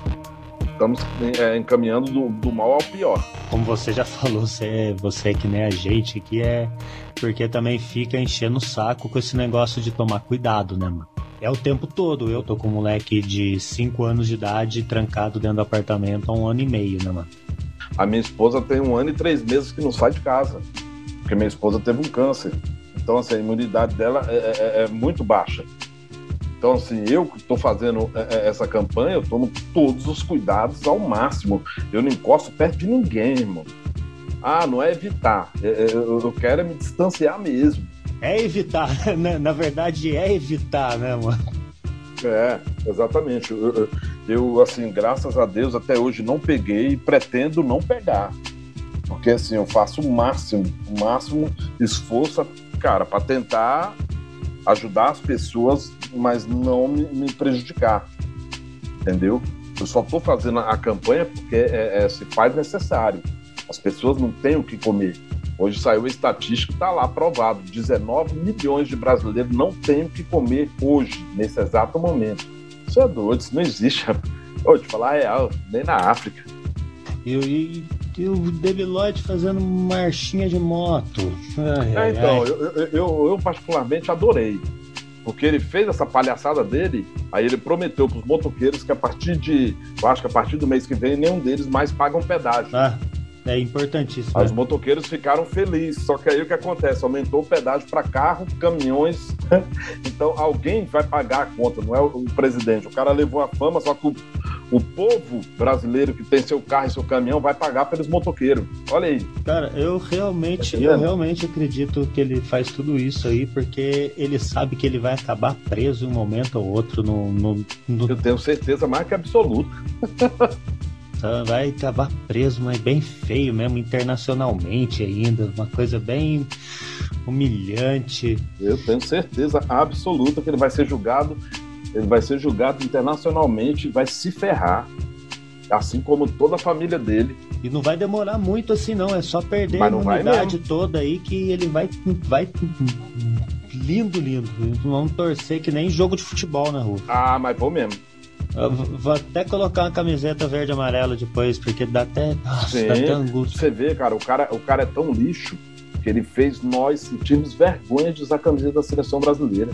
Speaker 7: estamos é, encaminhando do, do mal ao pior.
Speaker 8: Como você já falou, você, você que nem a gente aqui é porque também fica enchendo o saco com esse negócio de tomar cuidado, né, mano? É o tempo todo. Eu tô com um moleque de 5 anos de idade trancado dentro do apartamento há um ano e meio, né, mano?
Speaker 7: A minha esposa tem um ano e três meses que não sai de casa, porque minha esposa teve um câncer. Então, assim, a imunidade dela é, é, é muito baixa. Então, assim, eu que estou fazendo é, é, essa campanha, eu tomo todos os cuidados ao máximo. Eu não encosto perto de ninguém, irmão. Ah, não é evitar. É, eu quero me distanciar mesmo.
Speaker 8: É evitar, [LAUGHS] na verdade é evitar, né, mano?
Speaker 7: É, exatamente. Eu, eu, eu, assim, graças a Deus, até hoje não peguei e pretendo não pegar. Porque, assim, eu faço o máximo, o máximo esforço, cara, para tentar ajudar as pessoas, mas não me, me, prejudicar. Entendeu? Eu só estou fazendo a campanha porque é, é, se faz necessário. As pessoas não têm o que comer. Hoje saiu a estatística, está lá aprovado. 19 milhões de brasileiros não têm o que comer hoje, nesse exato momento. Isso é doido, isso não existe. Vou te falar real, nem na África.
Speaker 8: Eu, e, e o Debiloid fazendo marchinha de moto.
Speaker 7: Ai, é, então, ai. Eu, eu, eu, eu particularmente adorei porque ele fez essa palhaçada dele, aí ele prometeu para os motoqueiros que a partir de, eu acho que a partir do mês que vem, nenhum deles mais pagam pedágio.
Speaker 8: Ah, é importantíssimo.
Speaker 7: Os né? motoqueiros ficaram felizes, só que aí o que acontece? Aumentou o pedágio para carro, caminhões. [LAUGHS] então alguém vai pagar a conta, não é o, presidente. O cara levou a fama, só que o, o povo brasileiro que tem seu carro e seu caminhão vai pagar pelos motoqueiros. Olha aí.
Speaker 8: Cara, eu realmente, eu realmente acredito que ele faz tudo isso aí porque ele sabe que ele vai acabar preso em um momento ou outro no. no, no...
Speaker 7: Eu tenho certeza mais que absoluta. [LAUGHS]
Speaker 8: Tá, vai acabar preso, mas bem feio mesmo, internacionalmente ainda. Uma coisa bem humilhante.
Speaker 7: Eu tenho certeza absoluta que ele vai ser julgado, ele vai ser julgado internacionalmente, vai se ferrar. Assim como toda a família dele.
Speaker 8: E não vai demorar muito assim, não. É só perder a imunidade toda aí que ele vai, vai lindo, lindo. Vamos torcer que nem jogo de futebol na rua.
Speaker 7: Ah, mas vou mesmo.
Speaker 8: Eu vou até colocar uma camiseta verde e amarela depois, porque dá até, nossa,
Speaker 7: Sim,
Speaker 8: dá até angústia.
Speaker 7: Você vê, cara o, cara, o cara é tão lixo que ele fez nós sentirmos vergonha de usar a camiseta da seleção brasileira.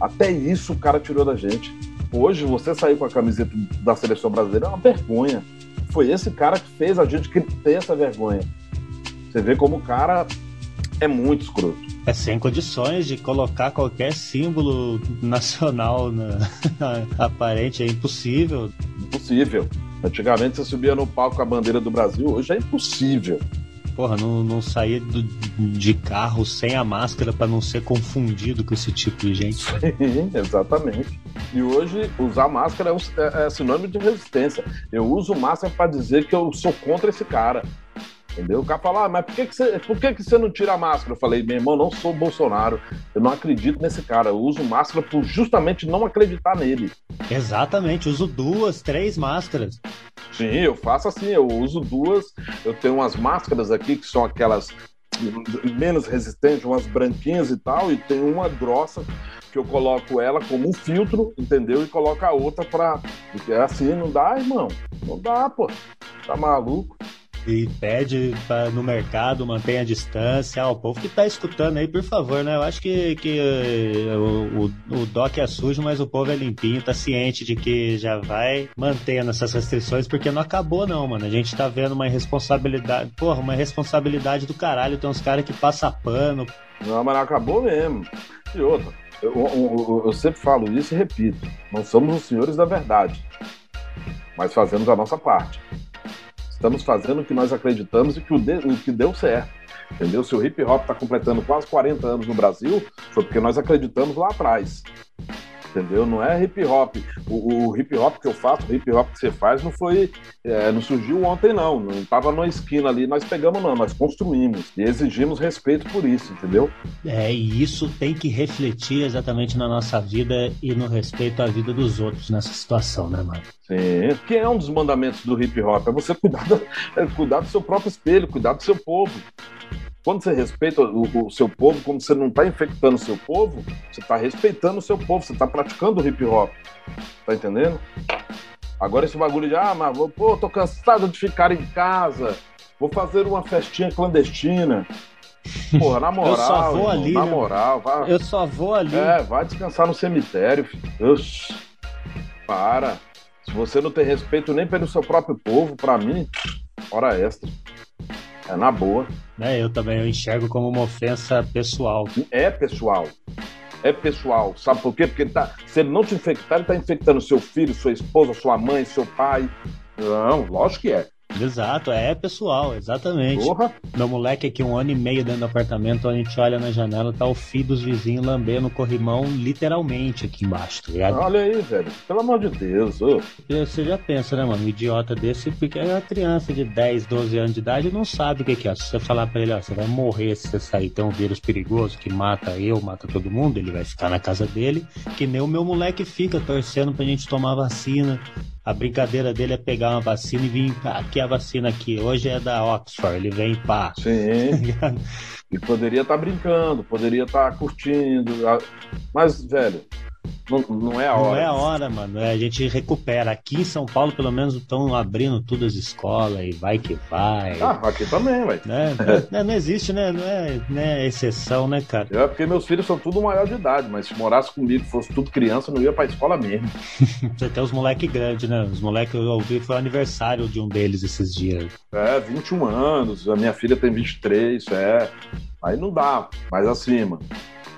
Speaker 7: Até isso o cara tirou da gente. Hoje, você sair com a camiseta da seleção brasileira é uma vergonha. Foi esse cara que fez a gente ter essa vergonha. Você vê como o cara é muito escroto
Speaker 8: é sem condições de colocar qualquer símbolo [LAUGHS] nacional na, aparente, é impossível.
Speaker 7: Impossível. Antigamente você subia no palco com a bandeira do Brasil, hoje é impossível.
Speaker 8: Porra, não, não sair do, de carro sem a máscara para não ser confundido com esse tipo de gente. [LAUGHS]
Speaker 7: Sim, exatamente. E hoje usar máscara é, é, é sinônimo de resistência. Eu uso máscara para dizer que eu sou contra esse cara. Entendeu? O cara fala, ah, mas por que, que, você, por que, que você não tira a máscara? Eu falei, meu irmão, não sou Bolsonaro. Eu não acredito nesse cara. Eu uso máscara por justamente não acreditar nele.
Speaker 8: Exatamente, uso duas, três máscaras.
Speaker 7: Sim, eu faço assim, eu uso duas. Eu tenho umas máscaras aqui que são aquelas menos resistentes, umas branquinhas e tal, e tem uma grossa que eu coloco ela como um filtro, entendeu? E coloco a outra pra. Porque é assim, não dá, irmão. Não dá, pô. Tá maluco
Speaker 8: e pede pra, no mercado mantenha a distância. Ah, o povo que tá escutando aí, por favor, né? Eu acho que, que uh, o, o, o DOC é sujo, mas o povo é limpinho, tá ciente de que já vai mantendo essas restrições, porque não acabou, não, mano. A gente tá vendo uma irresponsabilidade, porra, uma responsabilidade do caralho. Tem uns caras que passam pano.
Speaker 7: Não, mas não acabou mesmo. E outra, eu, eu, eu sempre falo isso e repito: não somos os senhores da verdade, mas fazemos a nossa parte. Estamos fazendo o que nós acreditamos e que o, de, o que deu certo. Entendeu? Se o hip hop está completando quase 40 anos no Brasil, foi porque nós acreditamos lá atrás entendeu? Não é hip hop. O, o, hip hop que eu faço, o hip hop que você faz, não foi, é, não surgiu ontem não. Não estava na esquina ali, nós pegamos não, nós construímos e exigimos respeito por isso, entendeu?
Speaker 8: É, e isso tem que refletir exatamente na nossa vida e no respeito à vida dos outros nessa situação, né, mano?
Speaker 7: Sim, que é um dos mandamentos do hip hop, é você [LAUGHS] cuidar do, é cuidar do seu próprio espelho, cuidar do seu povo. Quando você respeita o, o seu povo, como você não está infectando o seu povo, você está respeitando o seu povo, você está praticando o hip hop. Tá entendendo? Agora esse bagulho de, ah, mas vou, pô, tô cansado de ficar em casa, vou fazer uma festinha clandestina. Porra, na moral, [LAUGHS] eu só vou ali, na né? moral, vai,
Speaker 8: eu só vou ali.
Speaker 7: É, vai descansar no cemitério, filho. Oxi, para. Se você não tem respeito nem pelo seu próprio povo, para mim, hora extra. É na boa.
Speaker 8: É, eu também eu enxergo como uma ofensa pessoal.
Speaker 7: É pessoal. É pessoal. Sabe por quê? Porque ele tá, se ele não te infectar, ele está infectando seu filho, sua esposa, sua mãe, seu pai. Não, lógico que é.
Speaker 8: Exato, é pessoal, exatamente.
Speaker 7: Porra.
Speaker 8: Meu moleque aqui, um ano e meio dentro do apartamento, a gente olha na janela, tá o filho dos vizinhos lambendo o corrimão, literalmente aqui embaixo, tá ligado?
Speaker 7: Olha aí, velho. Pelo amor de Deus. ô.
Speaker 8: Você já pensa, né, mano? Um idiota desse, porque é uma criança de 10, 12 anos de idade não sabe o que que é. Se você falar pra ele, ó, você vai morrer se você sair, tem um vírus perigoso que mata eu, mata todo mundo, ele vai ficar na casa dele, que nem o meu moleque fica torcendo pra gente tomar vacina. A brincadeira dele é pegar uma vacina e vir, ah, aqui é a vacina aqui, hoje é da Oxford, ele vem pá.
Speaker 7: Sim. [LAUGHS] E poderia estar brincando, poderia estar curtindo. a- Mas, velho, não, não é a
Speaker 8: Não
Speaker 7: hora.
Speaker 8: é a hora, mano. É, a gente recupera. Aqui em São Paulo, pelo menos, estão abrindo tudo as escolas e vai que vai.
Speaker 7: Ah, aqui também, velho.
Speaker 8: Né? [LAUGHS] Não, não existe, né? Não é, não é exceção, né, cara?
Speaker 7: É porque meus filhos são tudo maior de idade, mas se morasse comigo, fosse tudo criança, eu não ia pra escola mesmo. [LAUGHS]
Speaker 8: Você tem os moleques grandes, né? Os moleques eu ouvi, foi o aniversário de um deles esses dias.
Speaker 7: É, 21 anos, a minha filha tem 23, é. Aí não dá, mas assim, mano.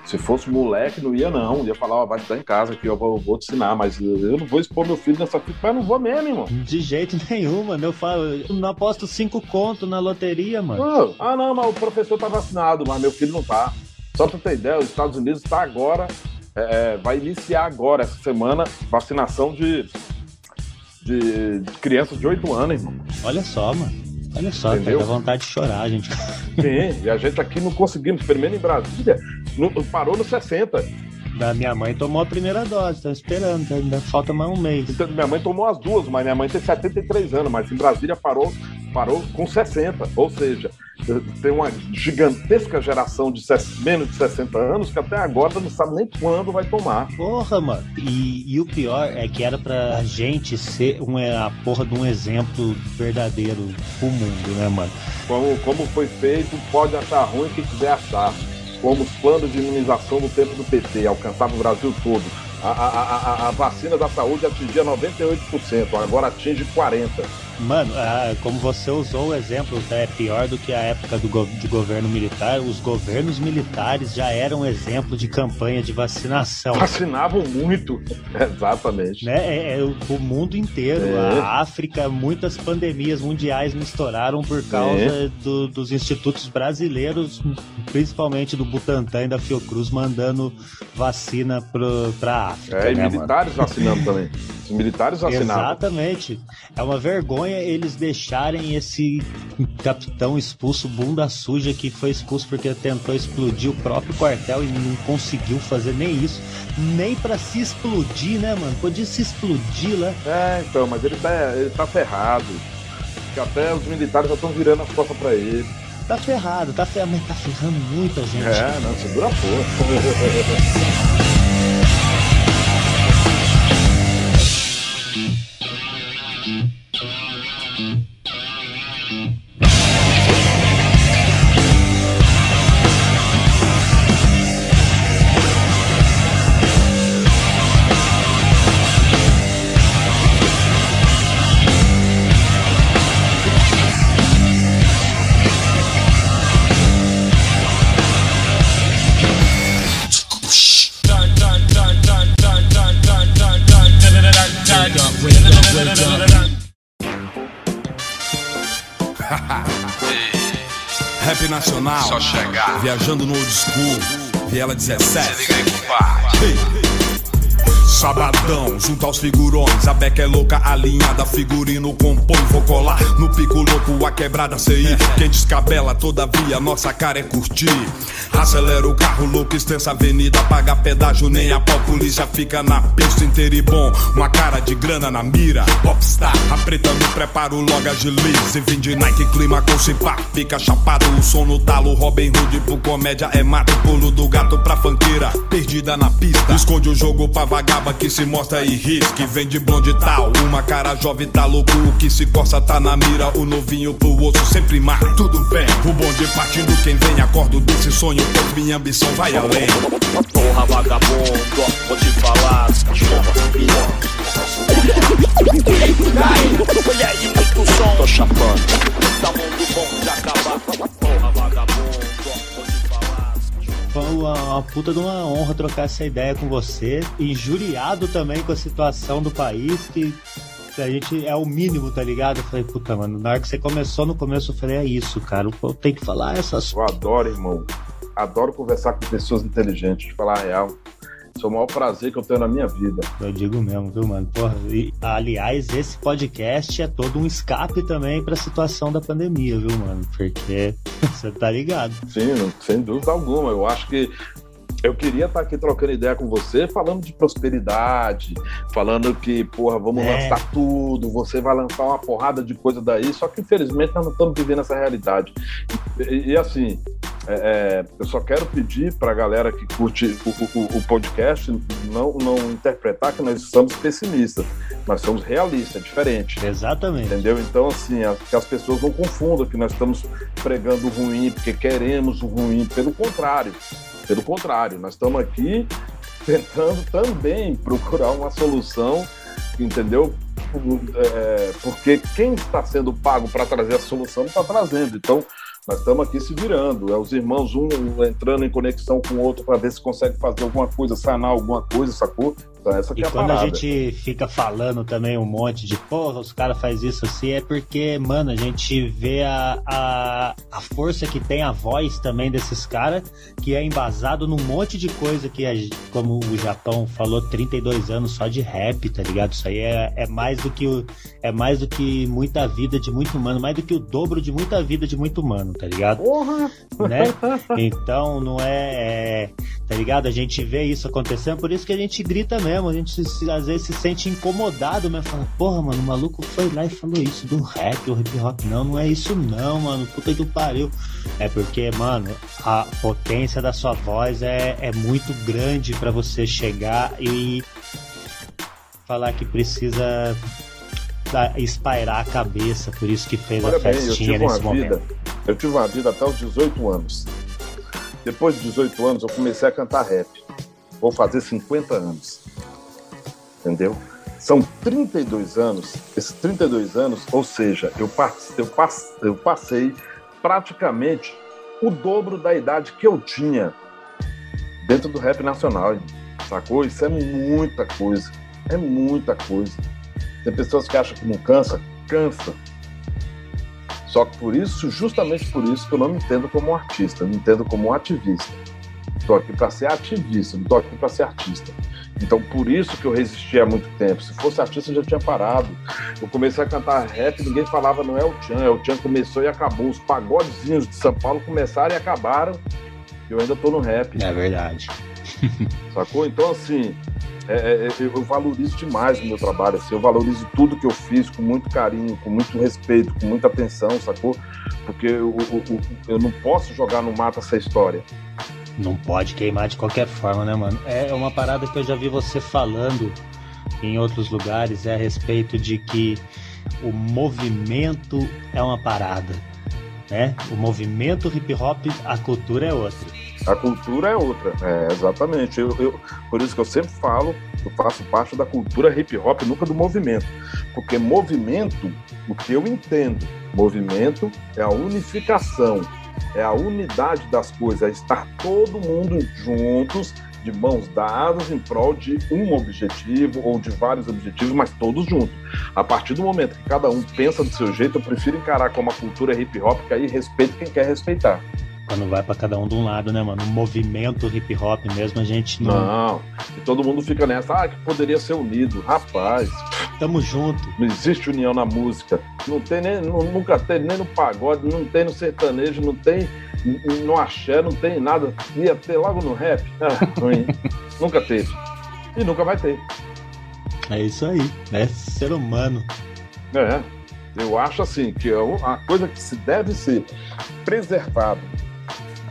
Speaker 7: Se fosse moleque, não ia não. Ia falar, ó, vai estar em casa aqui, eu vou, vou te ensinar, mas eu não vou expor meu filho nessa fita, mas não vou mesmo, irmão.
Speaker 8: De jeito [LAUGHS] nenhum, mano. Eu falo, eu não aposto cinco conto na loteria, mano.
Speaker 7: Ah, não, mas o professor tá vacinado, mas meu filho não tá. Só pra ter ideia, os Estados Unidos está agora, é, vai iniciar agora, essa semana, vacinação de, de, de crianças de 8 anos, irmão.
Speaker 8: Olha só, mano. Olha só,
Speaker 7: Entendeu?
Speaker 8: dá vontade de chorar, gente. [LAUGHS]
Speaker 7: Sim, e a gente aqui não conseguimos, pelo menos em Brasília, não- parou no 60.
Speaker 8: Da minha mãe tomou a primeira dose, tá esperando, tá? ainda falta mais um mês.
Speaker 7: Então, minha mãe tomou as duas, mas minha mãe tem 73 anos, mas em Brasília parou, parou com 60. Ou seja, tem uma gigantesca geração de menos de 60 anos que até agora não sabe nem quando vai tomar.
Speaker 8: Porra, mano. E, e o pior é que era pra gente ser uma, a porra de um exemplo verdadeiro pro mundo, né, mano?
Speaker 7: Como, como foi feito, pode achar ruim quem quiser achar. Como os planos de imunização no tempo do PT alcançavam o Brasil todo. A, a, a- a vacina da saúde atingia 98%, agora atinge 40%.
Speaker 8: Mano, ah, como você usou o exemplo, tá, é pior do que a época do go- de governo militar. Os governos militares já eram exemplo de campanha de vacinação.
Speaker 7: Vacinavam muito. [LAUGHS] Exatamente.
Speaker 8: Né? É, é o, mundo inteiro.
Speaker 7: É.
Speaker 8: A África, muitas pandemias mundiais não estouraram por causa
Speaker 7: É.
Speaker 8: do- dos institutos brasileiros, principalmente do Butantan e da Fiocruz, mandando vacina pro, pra África.
Speaker 7: É, e
Speaker 8: né, mano?
Speaker 7: militares vacinando também. [LAUGHS] Os militares vacinavam.
Speaker 8: Exatamente. É uma vergonha eles deixarem esse capitão expulso, bunda suja, que foi expulso porque tentou explodir o próprio quartel e não conseguiu fazer nem isso. Nem pra se explodir, né, mano? Podia se explodir lá.
Speaker 7: É, então, mas ele tá, ele tá ferrado. Porque até os militares já estão virando as costas pra ele.
Speaker 8: Tá ferrado, tá ferrado, mas tá ferrando muita gente.
Speaker 7: É, não, segura a porra. [LAUGHS]
Speaker 13: Só chegar.
Speaker 6: Viajando no old school. Viela 17.
Speaker 13: Se liga aí, compadre.
Speaker 6: Sabadão, junto aos figurões. A beca é louca, alinhada, figurino compõe. Vou colar no pico louco, a quebrada CI. Quem descabela, todavia, nossa cara é curtir. Acelera o carro louco, extensa avenida. Paga pedágio, nem a pau, polícia fica na pista inteira e bom. Uma cara de grana na mira. Popstar, a preta no preparo, logo agilize. Vim de Nike, clima com cipá. Fica chapado, o som no talo. Robin Hood pro comédia é mato. Pulo do gato pra fanqueira. Perdida na pista. Esconde o jogo pra vagaba que se mostra e ri, que vem de blonde tal. Uma cara jovem tá louco, o que se coça tá na mira. O novinho pro osso sempre mar, tudo bem. O bonde partindo, quem vem, acordo desse sonho, pois minha ambição vai além.
Speaker 14: Porra, vagabundo, vou te falar, as cachorras pior. Aí, muito som. Tô chapando, tá mundo bom de acabar.
Speaker 8: Porra, vagabundo puta de uma honra trocar essa ideia com você. Injuriado também com a situação do país, que a gente é o mínimo, tá ligado? Eu falei, puta, mano, na hora que você começou no começo, eu falei, é isso, cara. Eu tenho que falar essas
Speaker 7: Eu adoro, irmão. Adoro conversar com pessoas inteligentes, falar a real. Isso é o maior prazer que eu tenho na minha vida.
Speaker 8: Eu digo mesmo, viu, mano? Porra, e, aliás, esse podcast é todo um escape também pra situação da pandemia, viu, mano? Porque [LAUGHS] você tá ligado.
Speaker 7: Sim, sem dúvida alguma. Eu acho que eu queria estar aqui trocando ideia com você, falando de prosperidade, falando que, porra, vamos
Speaker 8: É.
Speaker 7: lançar tudo, você vai lançar uma porrada de coisa daí, só que infelizmente nós não estamos vivendo essa realidade. E, e, assim, é, é, eu só quero pedir para a galera que curte o, o- o podcast não, não interpretar que nós somos pessimistas, nós somos realistas, é diferente.
Speaker 8: Exatamente.
Speaker 7: Entendeu? Então, assim, as, que as pessoas não confundam que nós estamos pregando o ruim porque queremos o ruim, pelo contrário. Pelo contrário, nós estamos aqui tentando também procurar uma solução, entendeu? É, porque quem está sendo pago para trazer a solução está trazendo. Então, nós estamos aqui se virando. É os irmãos, um entrando em conexão com o outro para ver se consegue fazer alguma coisa, sanar alguma coisa, sacou? Então, essa
Speaker 8: E
Speaker 7: é a
Speaker 8: quando a gente fica falando também um monte de porra, os caras fazem isso assim, é porque, mano, a gente vê a, a, a força que tem a voz também desses caras, que é embasado num monte de coisa que, a como o Japão falou, 32 anos só de rap, tá ligado? Isso aí é, é mais do que o, é mais do que muita vida de muito humano, mais do que o dobro de muita vida de muito humano, tá ligado?
Speaker 7: Porra!
Speaker 8: Né? Então não é, é, tá ligado? A gente vê isso acontecendo, por isso que a gente grita mesmo, a gente se- às vezes se sente incomodado, mas fala, porra, mano, o maluco foi lá e falou isso do rap, o hip hop. Não, não é isso não, mano. Puta que pariu. É porque, mano, a potência da sua voz é, é muito grande pra você chegar e falar que precisa da- espairar a cabeça, por isso que fez
Speaker 7: Olha
Speaker 8: a
Speaker 7: bem,
Speaker 8: festinha
Speaker 7: uma
Speaker 8: nesse momento.
Speaker 7: vida. Eu tive uma vida até os 18 anos. Depois de 18 anos, eu comecei a cantar rap. Vou fazer 50 anos. Entendeu? São 32 anos. Esses 32 anos, ou seja, eu, eu passei praticamente o dobro da idade que eu tinha dentro do rap nacional. Sacou? Isso é muita coisa. É muita coisa. Tem pessoas que acham que não cansa. Cansa. Só que por isso, justamente por isso, que eu não me entendo como um artista, eu me entendo como um ativista. Estou aqui para ser ativista, não estou aqui para ser artista. Então, por isso que eu resisti há muito tempo. Se fosse artista, eu já tinha parado. Eu comecei a cantar rap, ninguém falava não é o Tchan, é o Tchan começou e acabou. Os pagodezinhos de São Paulo começaram e acabaram. Eu ainda estou no rap.
Speaker 8: É verdade. [LAUGHS]
Speaker 7: Sacou? Então, assim, é, é, eu eu valorizo demais o meu trabalho. Assim, eu valorizo tudo que eu fiz com muito carinho, com muito respeito, com muita atenção, sacou? Porque eu, eu, eu- eu não posso jogar no mato essa história.
Speaker 8: Não pode queimar de qualquer forma, né, mano? É uma parada que eu já vi você falando em outros lugares, é a respeito de que o movimento é uma parada, né? O movimento hip hop, a cultura é outra.
Speaker 7: A cultura é outra. É, exatamente. Eu, eu- por isso que eu sempre falo, eu faço parte da cultura hip hop, nunca do movimento. Porque movimento, o que eu entendo, movimento é a unificação, é a unidade das coisas, é estar todo mundo juntos, de mãos dadas, em prol de um objetivo ou de vários objetivos, mas todos juntos. A partir do momento que cada um pensa do seu jeito, eu prefiro encarar como a cultura hip hop, que aí respeito quem quer respeitar.
Speaker 8: Quando vai pra cada um de um lado, né, mano? O movimento hip hop mesmo, a gente não.
Speaker 7: Não. E todo mundo fica nessa, ah, que poderia ser unido. Rapaz,
Speaker 8: Tamo junto.
Speaker 7: não existe união na música. Não tem nem, nu- nunca teve nem no pagode, não tem no sertanejo, não tem no axé, não tem nada. Ia ter logo no rap. [LAUGHS] Ah, ruim. nunca teve. E nunca vai ter.
Speaker 8: É isso aí. É ser humano.
Speaker 7: É. Eu acho assim que é um- a coisa que se deve ser preservado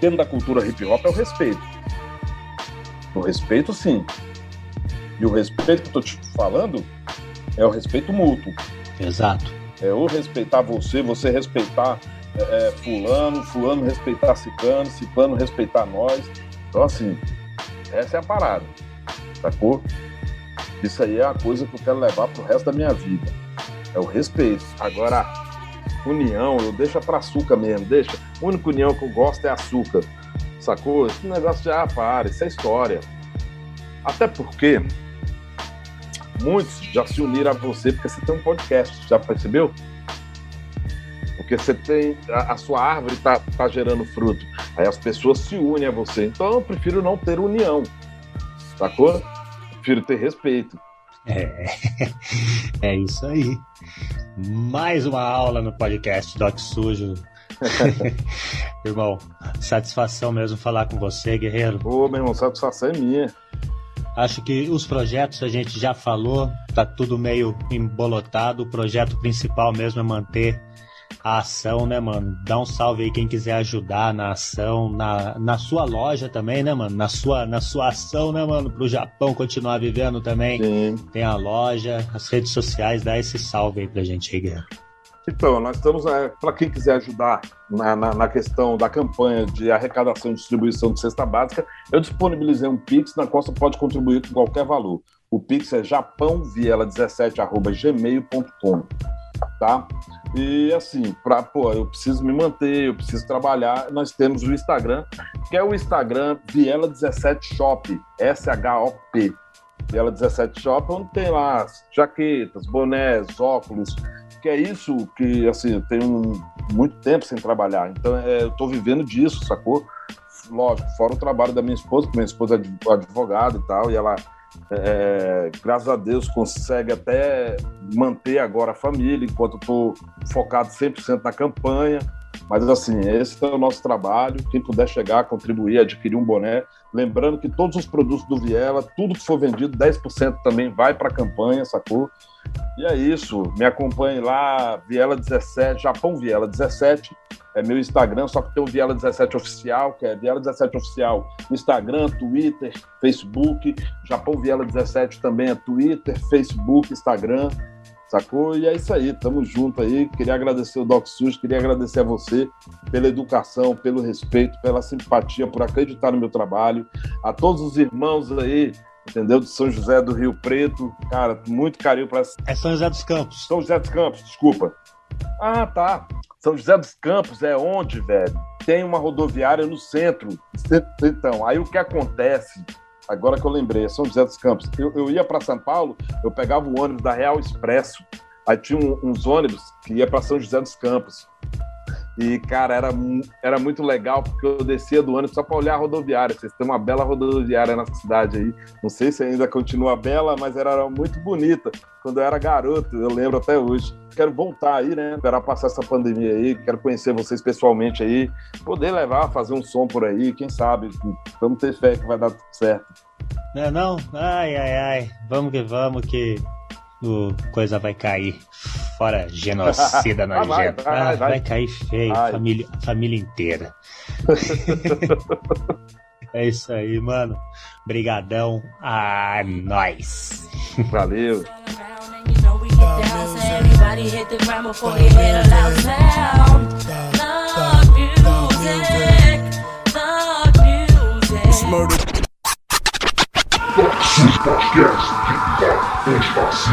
Speaker 7: dentro da cultura hip hop é o respeito. O respeito, sim. E o respeito que eu tô te falando é o respeito mútuo.
Speaker 8: Exato.
Speaker 7: É eu respeitar você, você respeitar é, é, fulano, fulano respeitar ciclano, ciclano respeitar nós. Então, assim, essa é a parada. Sacou? Isso aí é a coisa que eu quero levar pro resto da minha vida. É o respeito. Agora, união, eu deixo pra açúcar mesmo, deixa. A única união que eu gosto é açúcar. Sacou? Esse negócio já para, isso é história. Até porque muitos já se uniram a você porque você tem um podcast, já percebeu? Porque você tem. A, a sua árvore está tá gerando fruto. Aí as pessoas se unem a você. Então eu prefiro não ter união. Sacou? Prefiro ter respeito.
Speaker 8: É, [LAUGHS] é isso aí. Mais uma aula no podcast Doc Sujo. [LAUGHS] [LAUGHS] irmão, satisfação mesmo falar com você, guerreiro.
Speaker 7: Ô, meu irmão, satisfação é minha.
Speaker 8: Acho que os projetos a gente já falou, tá tudo meio embolotado. O projeto principal mesmo é manter a ação, né, mano? Dá um salve aí quem quiser ajudar na ação, na, na sua loja também, né, mano? Na sua, na sua ação, né, mano? Pro Japão continuar vivendo também.
Speaker 7: Sim.
Speaker 8: Tem a loja, as redes sociais, dá esse salve aí pra gente aí, Guerreiro.
Speaker 7: Então, nós estamos, é, para quem quiser ajudar na, na, na, questão da campanha de arrecadação e distribuição de cesta básica, eu disponibilizei um Pix na qual você pode contribuir com qualquer valor. O Pix é japãoviela17.gmail.com, tá? E assim, pra, pô, eu preciso me manter, eu preciso trabalhar. Nós temos o Instagram, que é o Instagram Viela17shop, S-H-O-P. Viela17 Shop, onde tem lá jaquetas, bonés, óculos, que é isso que, assim, eu tenho muito tempo sem trabalhar. Então, é, eu estou vivendo disso, sacou? Lógico, fora o trabalho da minha esposa, que minha esposa é advogada e tal, e ela, é, graças a Deus, consegue até manter agora a família, enquanto estou focado 100% na campanha. Mas, assim, esse é o nosso trabalho. Quem puder chegar, contribuir, adquirir um boné. Lembrando que todos os produtos do Viela, tudo que for vendido, 10% também vai para a campanha, sacou? E é isso. Me acompanhe lá, Viela17, Japão Viela 17. É meu Instagram, só que tem o Viela 17 Oficial, que é Viela 17 Oficial. Instagram, Twitter, Facebook. Japão Viela 17 também é Twitter, Facebook, Instagram. Sacou? E é isso aí, tamo junto aí. Queria agradecer o Doc Sus, queria agradecer a você pela educação, pelo respeito, pela simpatia, por acreditar no meu trabalho. A todos os irmãos aí entendeu? De São José do Rio Preto. Cara, muito carinho para.
Speaker 8: É São José dos Campos.
Speaker 7: São José dos Campos, desculpa. Ah, tá. São José dos Campos é onde, velho? Tem uma rodoviária no centro. Então, aí o que acontece? Agora que eu lembrei, é São José dos Campos. Eu, eu ia para São Paulo, eu pegava o ônibus da Real Expresso. Aí tinha um, uns ônibus que ia para São José dos Campos. E, cara, era, era muito legal, porque eu descia do ônibus só para olhar a rodoviária. Vocês têm uma bela rodoviária na cidade aí. Não sei se ainda continua bela, mas era muito bonita. Quando eu era garoto, eu lembro até hoje. Quero voltar aí, né? Esperar passar essa pandemia aí. Quero conhecer vocês pessoalmente aí. Poder levar, fazer um som por aí. Quem sabe? Vamos ter fé que vai dar tudo certo.
Speaker 8: Não, é não? Ai, ai, ai. Vamos que vamos, que o coisa vai cair. Fora genocida [LAUGHS] nojento. vai, vai, ah, vai, vai, cair feio, família, família inteira. [LAUGHS] é isso aí, mano. Brigadão a nós.
Speaker 7: Valeu.
Speaker 1: Podcast Êxtase.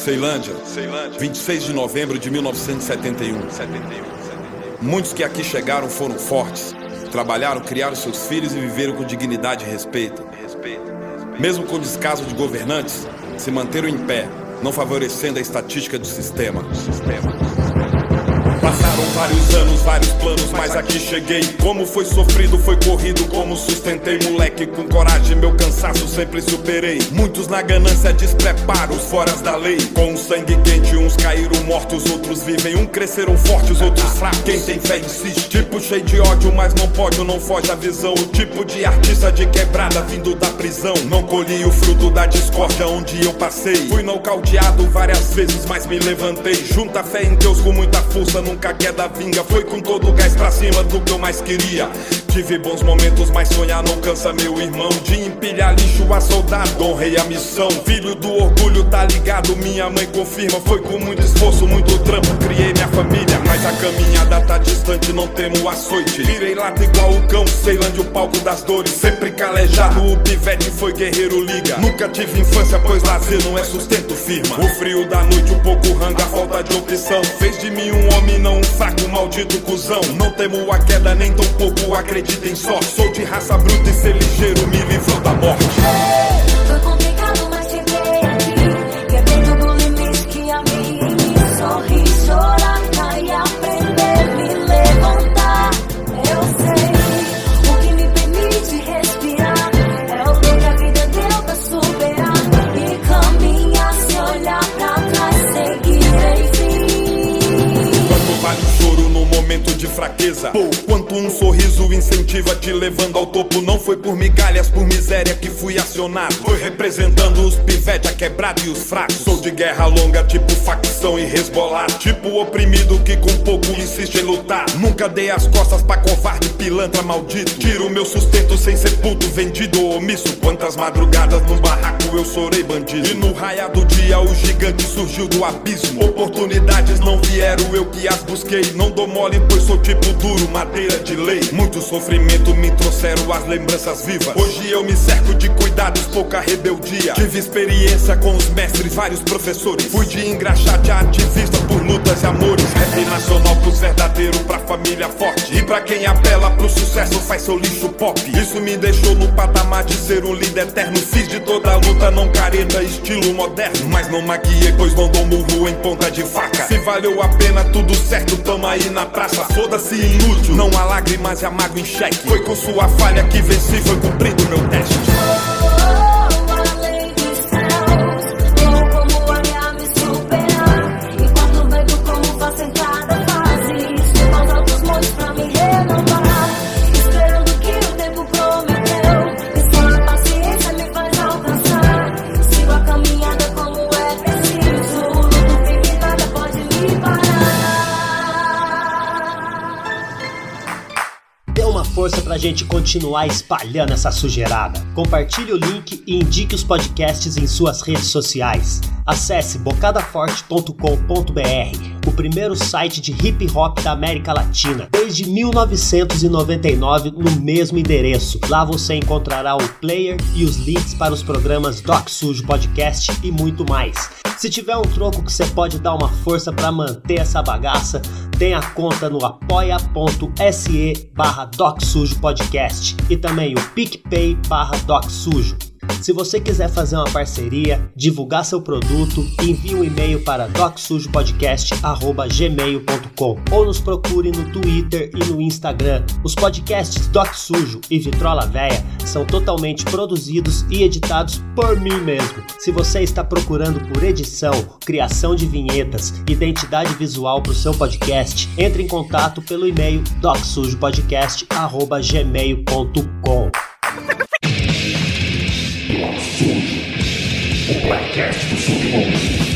Speaker 6: Ceilândia, 26 de novembro de 1971. Muitos que aqui chegaram foram fortes, trabalharam, criaram seus filhos e viveram com dignidade e respeito. Mesmo com descaso de governantes, se manteram em pé, não favorecendo a estatística do sistema. Passaram vários anos, vários planos, mas aqui cheguei. Como foi sofrido, foi corrido, como sustentei. Moleque com coragem, meu cansaço sempre superei. Muitos na ganância, despreparos, fora da lei. Com sangue quente, uns caíram mortos, outros vivem. Um cresceram fortes, outros fracos. Quem tem fé insiste. Tipo cheio de ódio, mas não pode, não foge a visão. O tipo de artista de quebrada vindo da prisão. Não colhi o fruto da discórdia onde eu passei. Fui nocauteado várias vezes, mas me levantei. Junta fé em Deus com muita força, nunca queda vinga. Foi com todo o gás pra cima do que eu mais queria. Tive bons momentos, mas sonhar não cansa, meu irmão. De empilhar lixo a soldado, honrei a missão. Filho do orgulho, tá ligado? Minha mãe confirma. Foi com muito esforço, muito trampo, criei minha família. Mas a caminhada tá distante, não temo açoite. Virei lata igual o cão, Ceilândia, o palco das dores. Sempre calejado, o pivete foi guerreiro liga. Nunca tive infância, pois lazer não é sustento firma. O frio da noite, um pouco ranga, falta de opção. Fez de mim um homem, não um fraco, maldito cuzão. Não temo a queda, nem tão pouco acredito em sorte. Sou de raça bruta e ser ligeiro, me livrou da morte.
Speaker 15: Foi complicado,
Speaker 6: fraqueza? Pô, quanto um sorriso incentiva te levando ao topo. Não foi por migalhas, por miséria que fui acionado. Foi representando os pivete, a quebrada e os fracos. Sou de guerra longa, tipo facção e resbolar. Tipo oprimido que com pouco insiste em lutar. Nunca dei as costas pra covarde, pilantra maldito. Tiro meu sustento sem ser puto, vendido ou omisso. Quantas madrugadas no barraco eu sorei bandido. E no raia do dia o gigante surgiu do abismo. Oportunidades não vieram, eu que as busquei. Não dou mole, pois sou tipo duro, madeira de lei. Muito sofrimento me trouxeram as lembranças vivas. Hoje eu me cerco de cuidados, pouca rebeldia. Tive experiência com os mestres, vários professores. Fui de engraxate a ativista por lutas e amores. Rap nacional pros verdadeiros, pra família forte. E pra quem apela pro sucesso, faz seu lixo pop. Isso me deixou no patamar de ser um líder eterno. Fiz de toda luta, não careta, estilo moderno. Mas não maquiei, pois não dou murro em ponta de faca. Se valeu a pena, tudo certo, tamo aí na praça. Foda-se inútil, não há lágrimas e amargo em xeque. Foi com sua falha que venci, foi cumprido meu teste.
Speaker 8: Gente continuar espalhando essa sujeirada. Compartilhe o link e indique os podcasts em suas redes sociais. Acesse bocadaforte.com.br, o primeiro site de hip hop da América Latina, desde 1999 no mesmo endereço. Lá você encontrará o player e os links para os programas Doc Sujo Podcast e muito mais. Se tiver um troco que você pode dar uma força para manter essa bagaça, tem a conta no apoia.se barra Doc Sujo Podcast e também o PicPay barra Doc Sujo. Se você quiser fazer uma parceria, divulgar seu produto, envie um e-mail para docsujopodcast.gmail.com ou nos procure no Twitter e no Instagram. Os podcasts Doc Sujo e Vitrola Véia são totalmente produzidos e editados por mim mesmo. Se você está procurando por edição, criação de vinhetas, identidade visual para o seu podcast, entre em contato pelo e-mail docsujopodcast.gmail.com.
Speaker 1: Podcast do submundo.